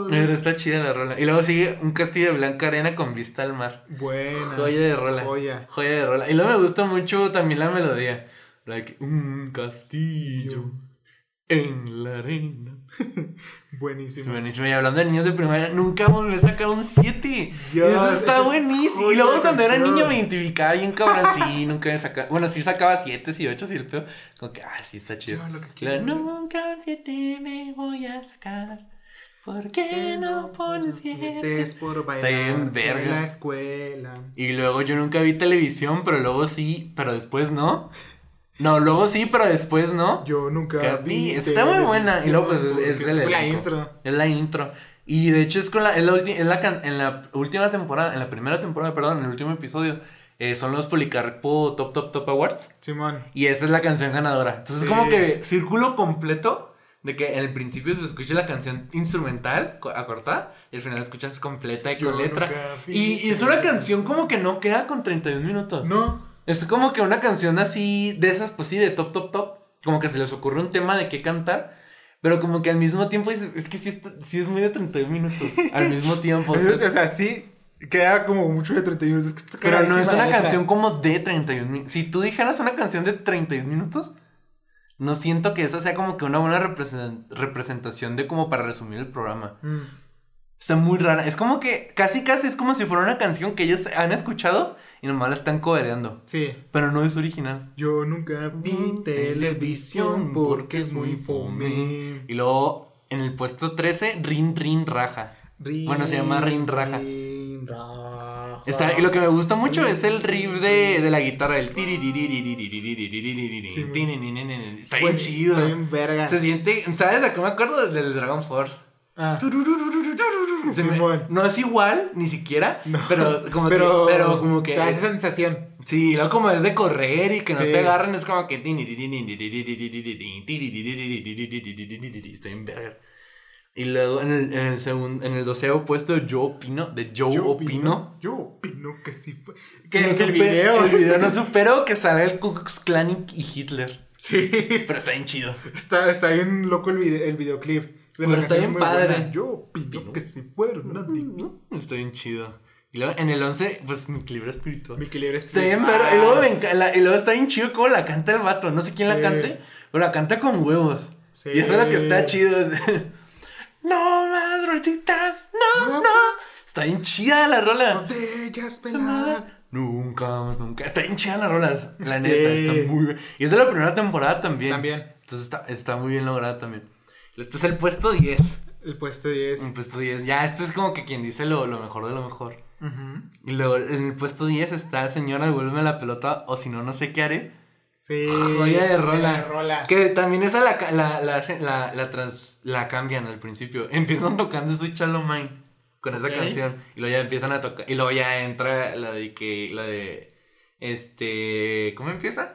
Pero está chida la rola. Y luego sigue un castillo de blanca arena con vista al mar. Buena. Joya de rola. Joya. Joya de rola. Y luego me gustó mucho también la melodía. Like, un castillo en la arena. buenísimo. Buenísimo. Y hablando de niños de primaria, nunca me sacado un 7. Eso está buenísimo. Y luego cuando era niño me identificaba bien cabrón. sí, nunca me sacaba. Bueno, sí sacaba 7 y 8 y el peor. Como que, ah, sí está chido. Pero nunca un 7 me voy a sacar. ¿Por qué no pones dientes por bailar Está bien vergas. En la escuela. Y luego yo nunca vi televisión, pero luego sí, pero después no. No, luego sí, pero después no. Yo nunca vi. Está muy buena. Y luego pues es, es el la intro. Es la intro. Y de hecho es con la, en la, en la, en la última temporada, en la primera temporada, perdón, en el último episodio. Eh, son los Policarpo Top Top Top Awards. Simón. Y esa es la canción ganadora. Entonces, es como que círculo completo de que en el principio se escucha la canción instrumental acortada y al final escuchas completa y con Yo letra. Y, y, es una canción como que no queda con 31 minutos. No. Es como que una canción así, de esas, pues sí, de top, top, top. Como que se les ocurre un tema de qué cantar. Pero como que al mismo tiempo dices, es que sí, está, sí es muy de 31 minutos. Al mismo tiempo. o, sea, sí queda como mucho de 31 minutos. Es que pero no es una canción como de 31 minutos. Si tú dijeras una canción de 31 minutos, no siento que esa sea como que una buena representación de como para resumir el programa. Mm. Está muy rara. Es como que casi casi es como si fuera una canción que ellos han escuchado y nomás la están cobereando. Sí. Pero no es original. Yo nunca vi televisión porque es muy fome. Y luego en el puesto 13, Rin Rin Raja. Rin, bueno, se llama Rin Raja. Rin Raja. Está, y lo que me gusta mucho es el riff de, de la guitarra, el sí, Está bien chido. Está bien verga. Se siente, ¿sabes de qué me acuerdo? Desde Dragon Force. No es igual, ni siquiera, pero, como que, pero como que... Da esa sensación. Sí, luego como es de correr y que no te agarren, es como que... Estoy en vergas. Y luego en el, en el segundo, en el doceo puesto yo opino, de yo, opino, Yo opino que sí fue. Que no es el video. El video no superó que sale el Ku Klux Klan y Hitler. Sí. Pero está bien chido. Está, está bien loco el, video, el videoclip. Pero está canción bien padre. buena. Yo opino que si fueron a Está bien chido. Y luego en el 11, pues mi equilibrio espiritual. Mi equilibrio Está bien, espiritual. pero y luego, me la- y luego está bien chido cómo la canta el vato. No sé quién la cante, pero la canta con huevos. Sí. Y eso es lo que está chido. no más ratitas, no, No, no. Está bien chida la rola. Botellas peladas. Nunca más, nunca. Está bien chida la rola. La Sí. neta, está muy bien. Y es de la primera temporada también. También. Entonces está, está muy bien lograda también. Este es el puesto 10. El puesto 10. El puesto 10. Ya, este es como que quien dice lo, lo mejor de lo mejor. Y luego en el puesto 10 está Señora, devuélveme la pelota o si no, no sé qué haré. Sí. Joya de rola. de rola. Que también esa la, la, la, la, la, trans- la cambian al principio. Empiezan tocando Sweet Shallow Mine con esa canción. Y luego ya empiezan a tocar. Y luego ya entra la de que. La de. Este. ¿Cómo empieza?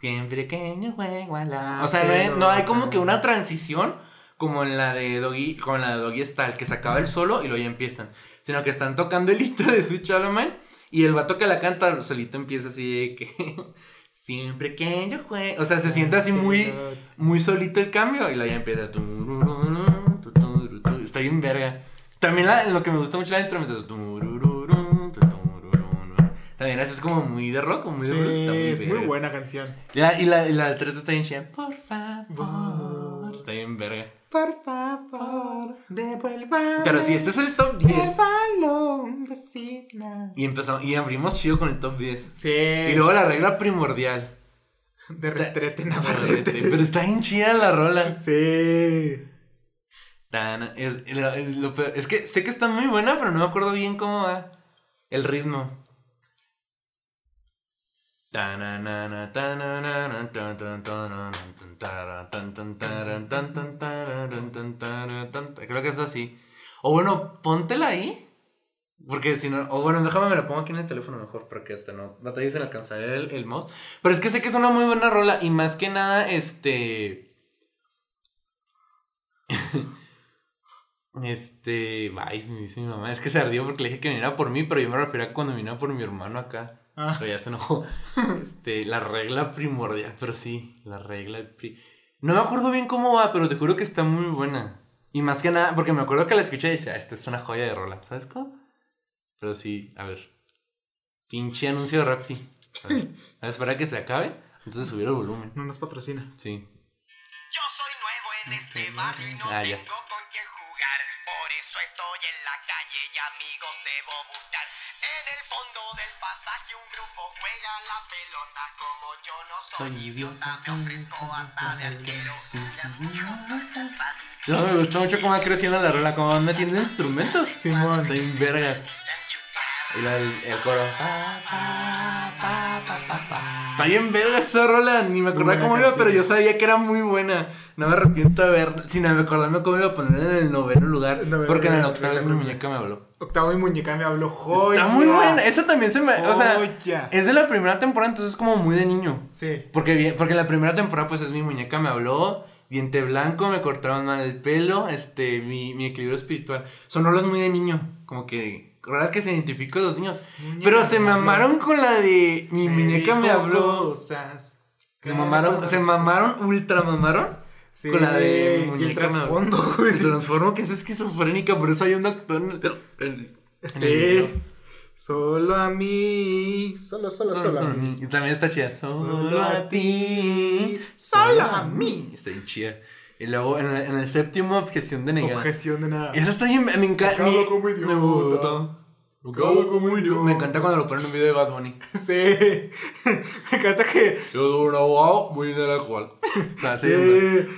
Siempre que yo juego a la. O sea, no no hay como que una transición como en la de Doggy, como en la de Doggy Style, que se acaba el solo y luego ya empiezan. Sino que están tocando el intro de Sweet Mine y el vato que la canta solito empieza así de que. Siempre que yo juego. O sea, se siente así muy muy solito el cambio y luego ya empieza. Está bien verga. También la- lo que me gusta mucho la intro me dice. También así es como muy de rock, muy de blues. Sí, está es muy buena canción. La- y la, y la 3 está bien chida. Por favor, Está bien verga. Por favor, devuelva. Pero sí, este es el top 10. El balón de Sidna. Y empezamos, y abrimos chido con el top 10. Sí. Y luego la regla primordial. de está- retrete Navarrete. Pero está bien chida la rola. Sí. Tana, es, es lo- es lo peor- es que sé que está muy buena, pero no me acuerdo bien cómo va el ritmo. Creo que es así. O bueno, póntela ahí. Porque si no, o bueno, déjame me la pongo aquí en el teléfono mejor para que hasta no batalles en alcanzar el, el mouse. Pero es que sé que es una muy buena rola y más que nada, este. Este, Vice, me dice mi mamá. Es que se ardió porque le dije que viniera por mí, pero yo me refería a cuando viniera por mi hermano acá. Ah. Pero ya se enojó. Este, la regla primordial, pero sí, la regla. pri- No me acuerdo bien cómo va, pero te juro que está muy buena. Y más que nada, porque me acuerdo que la escuché y decía, "Ah, esta es una joya de rola, ¿sabes cómo? Pero sí, a ver. Pinche anuncio de Rappi. A ver, a ver, espera que se acabe. Entonces subir el volumen. No nos patrocina. Sí. Yo soy nuevo en este barrio y no Ah, tengo soy idiota, me ofrezco hasta de arquero. No, me gustó mucho cómo va creciendo la rola, cómo van metiendo instrumentos. Simón. Está bien vergas. Y la, el, el coro. Pa, pa, pa, pa, pa, pa. Está bien verga esa rola. Ni me acordaba cómo iba, pero yo sabía que era muy buena. No me arrepiento de ver. Sin acordarme cómo iba a ponerla en el noveno lugar. Noveno porque en el octavo es mi muñeca me habló. Octavo y muñeca me habló. Joya. Está muy buena. Esa también se me. O sea, Joya. es de la primera temporada, entonces es como muy de niño. Sí. Porque, porque la primera temporada, pues es mi muñeca me habló, diente blanco, me cortaron mal el pelo, este, mi, mi equilibrio espiritual. Son rolas muy de niño, como que rolas que se identifican los niños. Muñeca Pero se mamaron con la de mi muñeca me habló. Cosas. Se mamaron, se mamaron, ultra mamaron. Sí. con la de mi y el muñeca me habló. trasfondo, güey. Me transformo que es esquizofrénica, por eso hay un doctor en el, en- en el video. Sí. Solo a mí. Solo, solo, solo, a mí. Y también está chida. Solo, Solo a a ti. solo a mí. Está chida. Y luego en el, en el séptimo, objeción de negar. Objeción de nada. Esa está bien. Me encanta. Acabo como idiota. Como idiota. Me encanta cuando lo ponen en un video de Bad Bunny. Sí. Me encanta que. Yo soy un abogado muy intelectual. O sea, sí.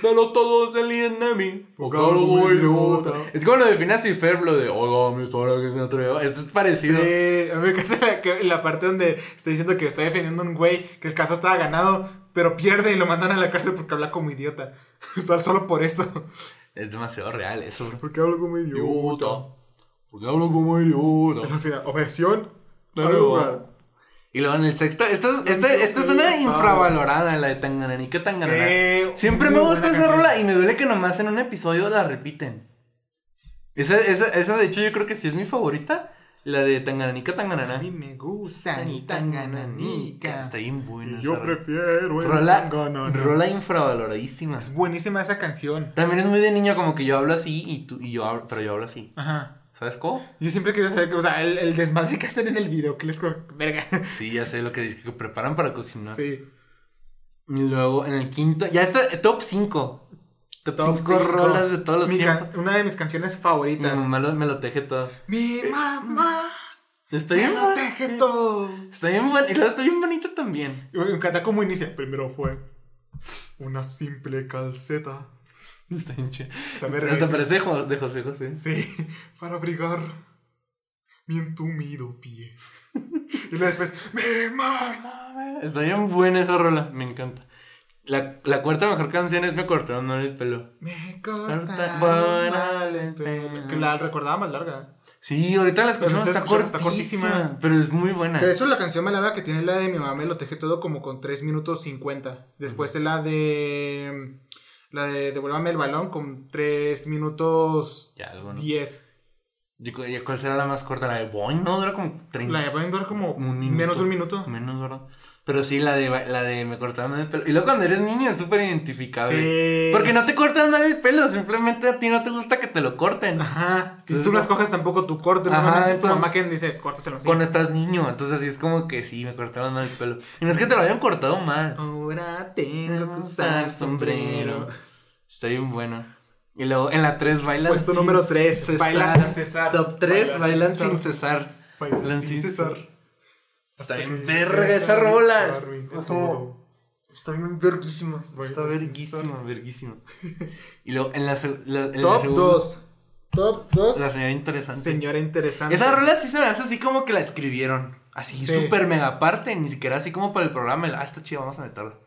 Pero todos se líen de mí. Acabo como idiota. Es como lo define así Fer, lo de, oiga, mi historia que se atreva. Eso es parecido. Sí, a mí me encanta la, la parte donde está diciendo que está defendiendo a un güey, que el caso estaba ganado, pero pierde y lo mandan a la cárcel porque habla como idiota. O sea, solo por eso. Es demasiado real eso, bro. Porque hablo como idiota. Porque hablo como idiota. Al final, objeción. Lugar. Y luego en el sexto, esta, es- esta, esta es una infravalorada, la de Tangananica Tanganana. Sí, Siempre muy me gusta esa canción. rola y me duele que nomás en un episodio la repiten. Esa, esa, esa de hecho yo creo que sí es mi favorita, la de Tangananica A Tanganana. mí me gusta ni tan gananica. Está bien buena. Yo prefiero el Rola, rola infravaloradísima. Es buenísima esa canción. También es muy de niño como que yo hablo así y tú y yo hablo, pero yo hablo así. Ajá. ¿Sabes cómo? Yo siempre quiero saber que, o sea, el, el desmadre que hacen en el video, que les verga. Sí, ya sé lo que dice que preparan para cocinar. Sí. Y luego en el quinto, ya está, top 5. Top 5 cinco. rolas de todos los Mi tiempos. una de mis canciones Mi favoritas. mamá lo- me lo teje todo. Mi mamá Está me bien, lo teje todo. está bien bueno. Y luego está bien bonito también. Y Me encanta cómo inicia. Primero fue una simple calceta. Está bien chido. Está Hasta parece de José José. Sí, para abrigar mi entumido pie. Y luego después, mi mamá. Está bien buena esa rola. Me encanta. La, la cuarta mejor canción es Me cortaron mal el pelo. Me Corta- cortaron bueno, mal el el pelo. Que la recordaba más larga. Sí, ahorita la escuchamos, está, está cortísima. Pero es muy buena. Que de hecho la canción más larga que tiene la de mi mamá me lo teje todo como con 3 minutos 50. Después es la de. La de Devuélvame el balón con 3 minutos Ya, algo, ¿no? 10. ¿Y cu- y ¿Cuál será la más corta? La de Boing, ¿no? Dura como 30. La de pueden durar como Un minuto. menos un minuto. Menos, ¿verdad? Pero sí, la de, la de me cortaron el pelo. Y luego cuando eres niño es súper identificable. Sí. Porque no te cortan mal el pelo, simplemente a ti no te gusta que te lo corten. Ajá. Si tú no escoges tampoco tu corte, Ajá, normalmente es tu mamá quien dice, córtaselo así. Cuando estás niño, entonces así es como que sí, me cortaron mal el pelo. Y no es que te lo hayan cortado mal. Ahora tengo que usar sombrero. Está bien bueno. Y luego en la 3 bailan Puesto número tres, baila sin cesar. Top 3 Baila sin bailan cesar. sin cesar. Bailan sin cesar. Está bien verga esa rola. Está bien verguísima. Está verguísima, verguísima. Y luego en la, la, en Top segunda- 2. Top 2. La señora interesante. Señora interesante. Esa rola sí se me hace así como que la escribieron. Así, Sí. súper mega aparte. Ni siquiera así como para el programa. el, Ah, está chida, vamos a meterla.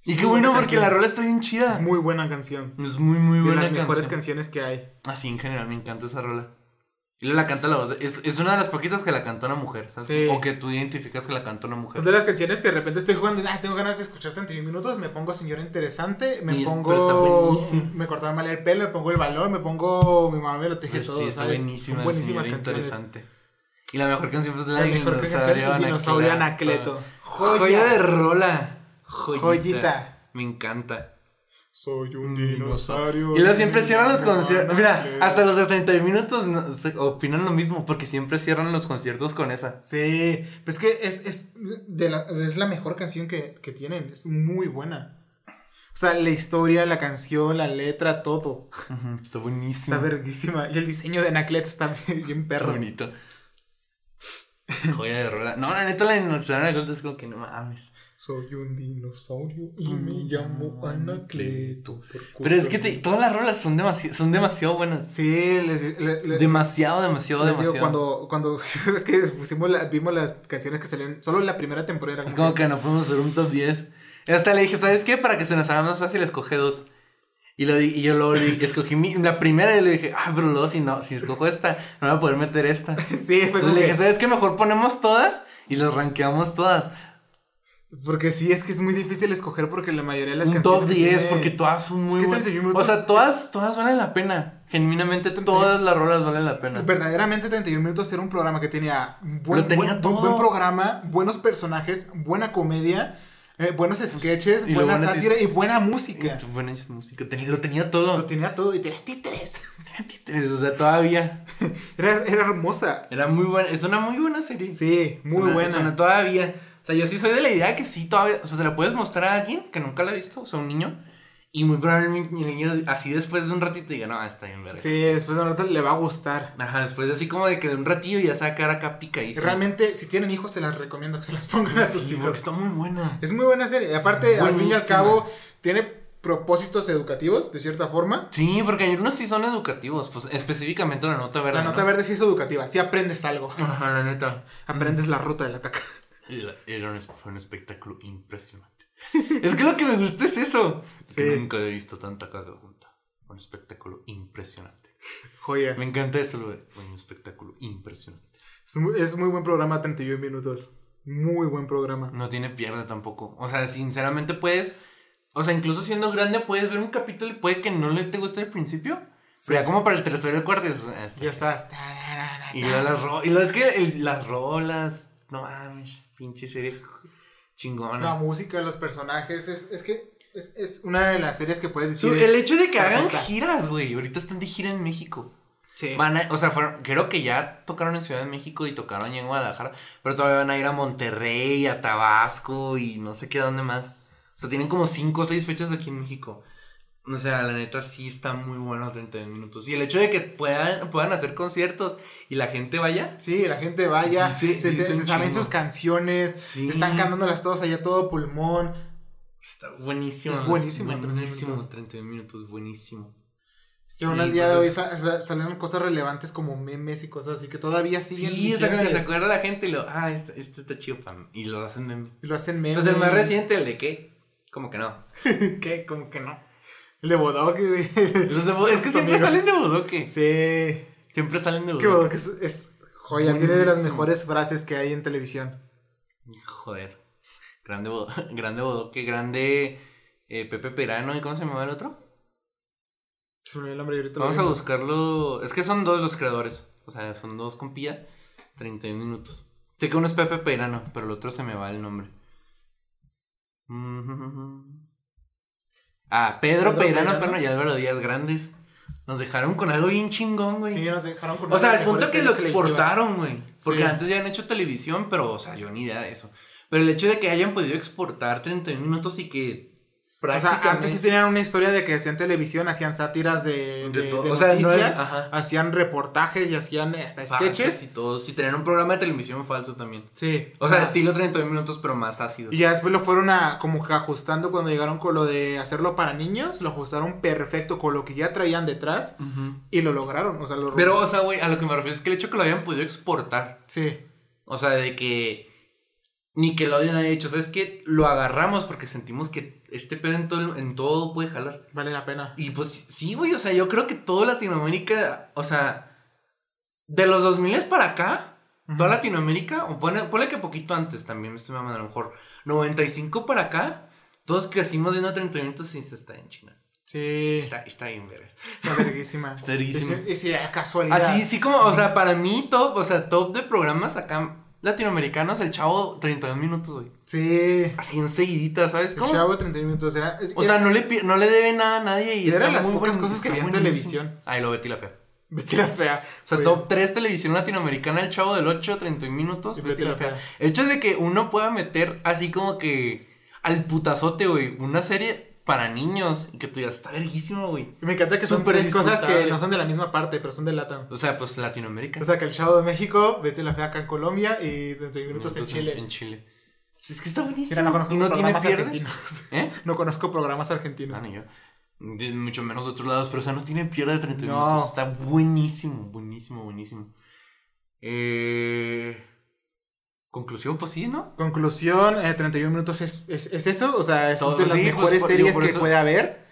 Sí, y qué bueno porque canción. la rola está bien chida. Es muy buena canción. Es muy, muy De buena las mejores canciones que hay. Así en general me encanta esa rola. Y la canta la voz. Es, es una de las poquitas que la cantó una mujer, ¿sabes? Sí. O que tú identificas que la cantó una mujer. Es de las canciones que de repente estoy jugando. Ah, tengo ganas de escuchar 31 minutos. Me pongo señora interesante. Me Y pongo. pero está buenísimo. Me cortaron mal el pelo. Me pongo el balón. Me pongo. Mi mamá me lo teje Pues todo. sí, está ¿sabes? buenísima. Son buenísimas canciones. interesante. Y la mejor canción pues, es la, La mejor dinosaurio dinosaurio Anacleto. Joya. Joya. de rola. Joyita. Joyita. Me encanta. Soy un dinosaurio. Y luego siempre cierran los conciertos. Mira, hasta los de 30 minutos opinan lo mismo porque siempre cierran los conciertos con esa. Sí, pues es que es, es, de la, es la mejor canción que, que tienen, es muy buena. O sea, la historia, la canción, la letra, todo. Está buenísimo. Está verguísima. Y el diseño de Anaclet está bien Está perro. bonito. Joya de rola. No, la neta, la dinosaurio Anacleto es como que no mames. Soy un dinosaurio y me llamo Anacleto. Pero es que te- todas las rolas son, demasi son demasiado buenas. Sí, les, le- le- Demasiado, demasiado, les digo, demasiado. cuando, cuando es que pusimos la- vimos las canciones que salieron solo en la primera temporada. Es como que no podemos hacer un top 10. Y hasta le dije, ¿sabes qué? Para que se nos haga más fácil, escoge dos. Y, lo y yo le- escogí mi- la primera y le dije, ah, pero luego si no, si escojo esta, no voy a poder meter esta. Sí, como le dije, ¿sabes qué? Mejor ponemos todas y las rankeamos todas. Porque sí, es que es muy difícil escoger porque la mayoría de las un canciones. top que 10, tiene- porque todas son muy que buenas. 31 O sea, todas, todas valen la pena. Genuinamente, todas las rolas valen la pena. Verdaderamente 31 minutos era un programa que tenía buen, Lo tenía buen, todo. buen programa, buenos personajes, buena comedia, eh, buenos sketches, y lo buena es- sátira y buena música. Buena música. Lo tenía todo. Lo tenía todo y tenía títeres. Tenía títeres, O sea, todavía. Era, era hermosa. Era muy buena. Es una muy buena serie. Sí, muy una- buena. una- todavía. O sea, yo sí soy de la idea que sí, todavía. O sea, se la puedes mostrar a alguien que nunca la ha visto, o sea, un niño. Y muy probablemente el niño, así después de un ratito, diga, no, está bien, verga. Sí, después de un rato le va a gustar. Ajá, después de así como de que de un ratillo ya se va a quedar acá pica Y realmente, si tienen hijos, se las recomiendo que se las pongan a sus Sí, hijos. porque está muy buena. Es muy buena serie. Y aparte, al fin y al cabo, tiene propósitos educativos, de cierta forma. Sí, porque hay unos sí son educativos, pues específicamente la nota verde. La nota ¿no? verde sí es educativa, sí aprendes algo. Ajá, la neta. Aprendes la ruta de la caca. Era, era un, fue un espectáculo impresionante. Es que lo que me gusta es eso. Que Sí. nunca he visto tanta caga junta. Un espectáculo impresionante. Joya. Me encanta eso, lo fue un espectáculo impresionante. Es muy, es muy buen programa, 31 minutos. Muy buen programa. No tiene pierde tampoco. O sea, sinceramente puedes. O sea, incluso siendo grande puedes ver un capítulo y puede que no le te guste al principio. Pero ya como para el tercero y el cuarto. ah, está Ya estás. Y luego las. Y luego es que el- las rolas. No mames, pinche serie chingona. La música, los personajes. Es, es que es, es una de las series que puedes decir. el hecho de que hagan perfecta. giras, güey. Ahorita están de gira en México. Sí. Van a- o sea, fueron- creo que ya tocaron en Ciudad de México y tocaron ya en Guadalajara. Pero todavía van a ir a Monterrey, a Tabasco y no sé qué dónde más. O sea, tienen como 5 o 6 fechas de aquí en México. O sea, la neta sí está muy bueno 31 minutos. Y el hecho de que puedan, puedan hacer conciertos y la gente vaya. Sí, la gente vaya, Dice- se, se- se saben sus canciones, Sí. están cantándolas todas allá todo pulmón. Está buenísimo. Es buenísimo, 31 Buenísimo. minutos. 31 minutos, buenísimo. Y aún al día pues de hoy es- sa- sa- salen cosas relevantes como memes y cosas así que todavía siguen Sí, que se acuerda la gente y lo, ah, esto, esto está chido para mí. Y lo hacen meme. Y lo hacen memes. Pues el más reciente, el de qué? Como que no. ¿Qué? Como que no. El de Bodoque, güey. Bo- es que siempre salen de Bodoque. Sí. Siempre salen de Es que Bodoque. Bodoque es, es joya, tiene de las mejores frases que hay en televisión. Joder. Grande, Bo- grande Bodoque, grande eh, Pepe Perano. ¿Y cómo se llamaba el otro? Se me el nombre ahorita Vamos a buscarlo. Es que son dos los creadores. O sea, son dos compillas. 31 minutos. Sé que uno es Pepe Perano, pero el otro se me va el nombre. Ah, Pedro, Pedro Perano, Perano. Perno y Álvaro Díaz Grandes. Nos dejaron con algo bien chingón, güey. Sí, nos dejaron con O sea, al punto que lo exportaron, güey. Porque Sí. antes ya habían hecho televisión, pero, o sea, yo ni idea de eso. Pero el hecho de que hayan podido exportar 31 minutos y que O sea, antes sí tenían una historia de que hacían televisión, hacían sátiras de, De de- todo. de O sea, no noticias, era- ajá. hacían reportajes y hacían hasta sketches. y todo. Tenían un programa de televisión falso también. Sí. O sea, estilo 31 minutos, pero más ácido. Y ya después lo fueron a como que ajustando cuando llegaron con lo de hacerlo para niños, lo ajustaron perfecto con lo que ya traían detrás y lo lograron. O sea, lo Pero, o sea, güey, a lo que me refiero es que el hecho que lo habían podido exportar. Sí. O sea, de que ni que lo hayan hecho. ¿Sabes qué? Lo agarramos porque sentimos que este pedo en todo, en todo puede jalar. Vale la pena. Y pues sí, güey, o sea, yo creo que toda Latinoamérica, o sea, de los 2000 para acá, toda Latinoamérica, o ponle, ponle que poquito antes también, me estoy mamando a lo mejor, 95 para acá, todos crecimos viendo 30 minutos y se está en China. Sí. Está, está bien, veras. Está verguísima. Está verguísima. Y si a casualidad. Así, sí como, o sea, para mí top, o sea, top de programas acá latinoamericanos, el chavo 32 minutos, güey. Sí. Así enseguidita, ¿sabes El cómo? chavo de 31 minutos era. O sea, no le, no le debe nada a nadie y está las muy pocas buen- cosas que vi en televisión. Ay, lo Betty la Fea. Betty la fea. O sea, Güey. top 3 televisión latinoamericana, el chavo del 8, 31 minutos, Y Betty la Fea. Fea. El hecho de que uno pueda meter así como que al putazote, güey, una serie para niños y que tú digas, está verguísimo, güey. Me encanta que son tres cosas que no son de la misma parte, pero son de Latam. O sea, pues Latinoamérica. O sea, que el chavo de México, Betty la fea acá en Colombia y 31 minutos en Chile. En Chile. Sí, Es que está buenísimo. Mira, no conozco y no tiene programas pierde. argentinos. ¿Eh? No conozco programas argentinos. Ah, ni yo. De- mucho menos de otros lados, pero o sea, no tiene pierde de 31 No. minutos. Está buenísimo, buenísimo, buenísimo. Eh... Conclusión, pues sí, ¿no? Conclusión, eh, 31 minutos es, es, es eso, o sea, es Todo- de las sí, pues, mejores series digo, que eso- puede haber.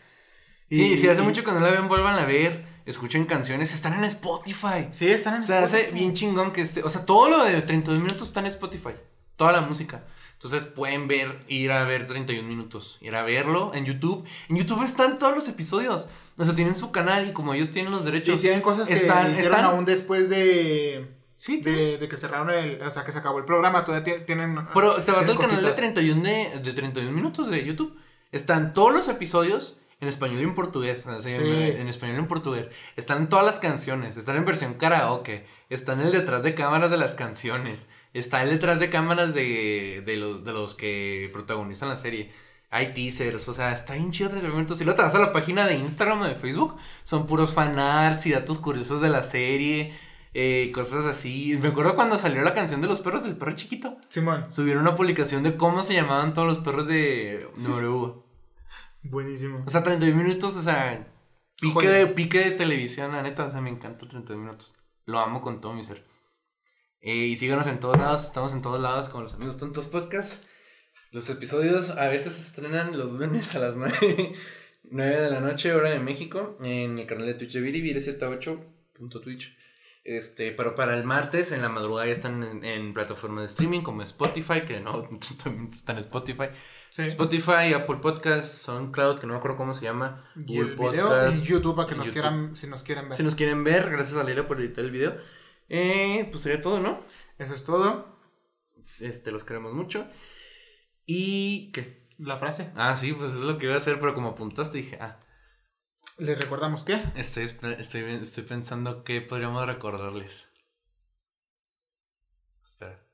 Sí, Y- si hace y- mucho que no la ven, vuelvan a ver. Escuchen canciones, están en Spotify. Sí, están en O sea, hace Spotify. bien chingón que esté. O sea, todo lo de 32 minutos está en Spotify. Toda la música. Entonces pueden ver, ir a ver 31 minutos. Ir a verlo en YouTube. En YouTube están todos los episodios. O sea, tienen su canal y como ellos tienen los derechos. Y tienen cosas que están, hicieron están- aún después de, Sí, de, de que cerraron el, o sea, que se acabó el programa, todavía ti- tienen Pero te vas al canal de cositas. 31, de, de 31 minutos de YouTube. Están todos los episodios en español y en portugués. así, en, Sí. en español y en portugués. Están todas las canciones. Están en versión karaoke. Están el detrás de cámaras de las canciones. Está el detrás de cámaras de, de, los, de los que protagonizan la serie. Hay teasers, o sea, está bien chido 31 minutos. Si luego te vas a la página de Instagram o de Facebook, son puros fanarts y datos curiosos de la serie. Eh, cosas así. Me acuerdo cuando salió la canción de los perros del perro chiquito. Simón, Subieron una publicación de cómo se llamaban todos los perros de W. buenísimo. O sea, 31 minutos, o sea, pique de, pique de televisión, la neta, o sea, me encanta 31 minutos. Lo amo con todo mi ser. Eh, y síganos en todos lados, estamos en todos lados con los amigos tontos podcast. Los episodios a veces se estrenan los lunes a las 9, 9 de la noche, hora de México, en el canal de Twitch de Viri, Viri78.twitch. Este, pero para el martes en la madrugada ya están en, en plataformas de streaming como Spotify, que no también están en Spotify. Sí. Spotify, Apple Podcasts, SoundCloud, que no me acuerdo cómo se llama. Y el Google video Podcast. en YouTube para que nos YouTube. quieran, si nos quieren ver. Si nos quieren ver, gracias a Leila por editar el video. Eh, pues sería todo, ¿no? Eso es todo. Este, los queremos mucho. ¿Y qué? La frase. Ah, sí, pues es lo que iba a hacer, pero como apuntaste dije, ah, Les recordamos que estoy, estoy, estoy pensando qué podríamos recordarles. Espera.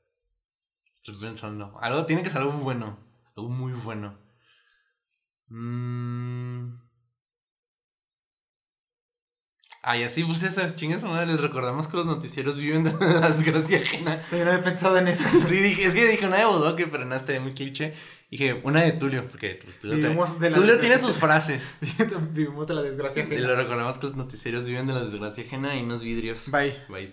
Estoy pensando. Algo tiene que ser algo bueno. Algo muy bueno. Mm. Ay, así pues eso, chingas madre, les recordamos que los noticieros viven de la desgracia ajena. También había pensado en eso. Sí, dije, es que dije una de Bodoque, pero no, estaría muy cliché. Dije, una de Tulio, porque pues, Tulio, te- Vivimos de la Tulio tiene sus frases. Vivimos de la desgracia. Y le recordamos que los noticieros viven de la desgracia ajena y unos vidrios. Bye. Bye.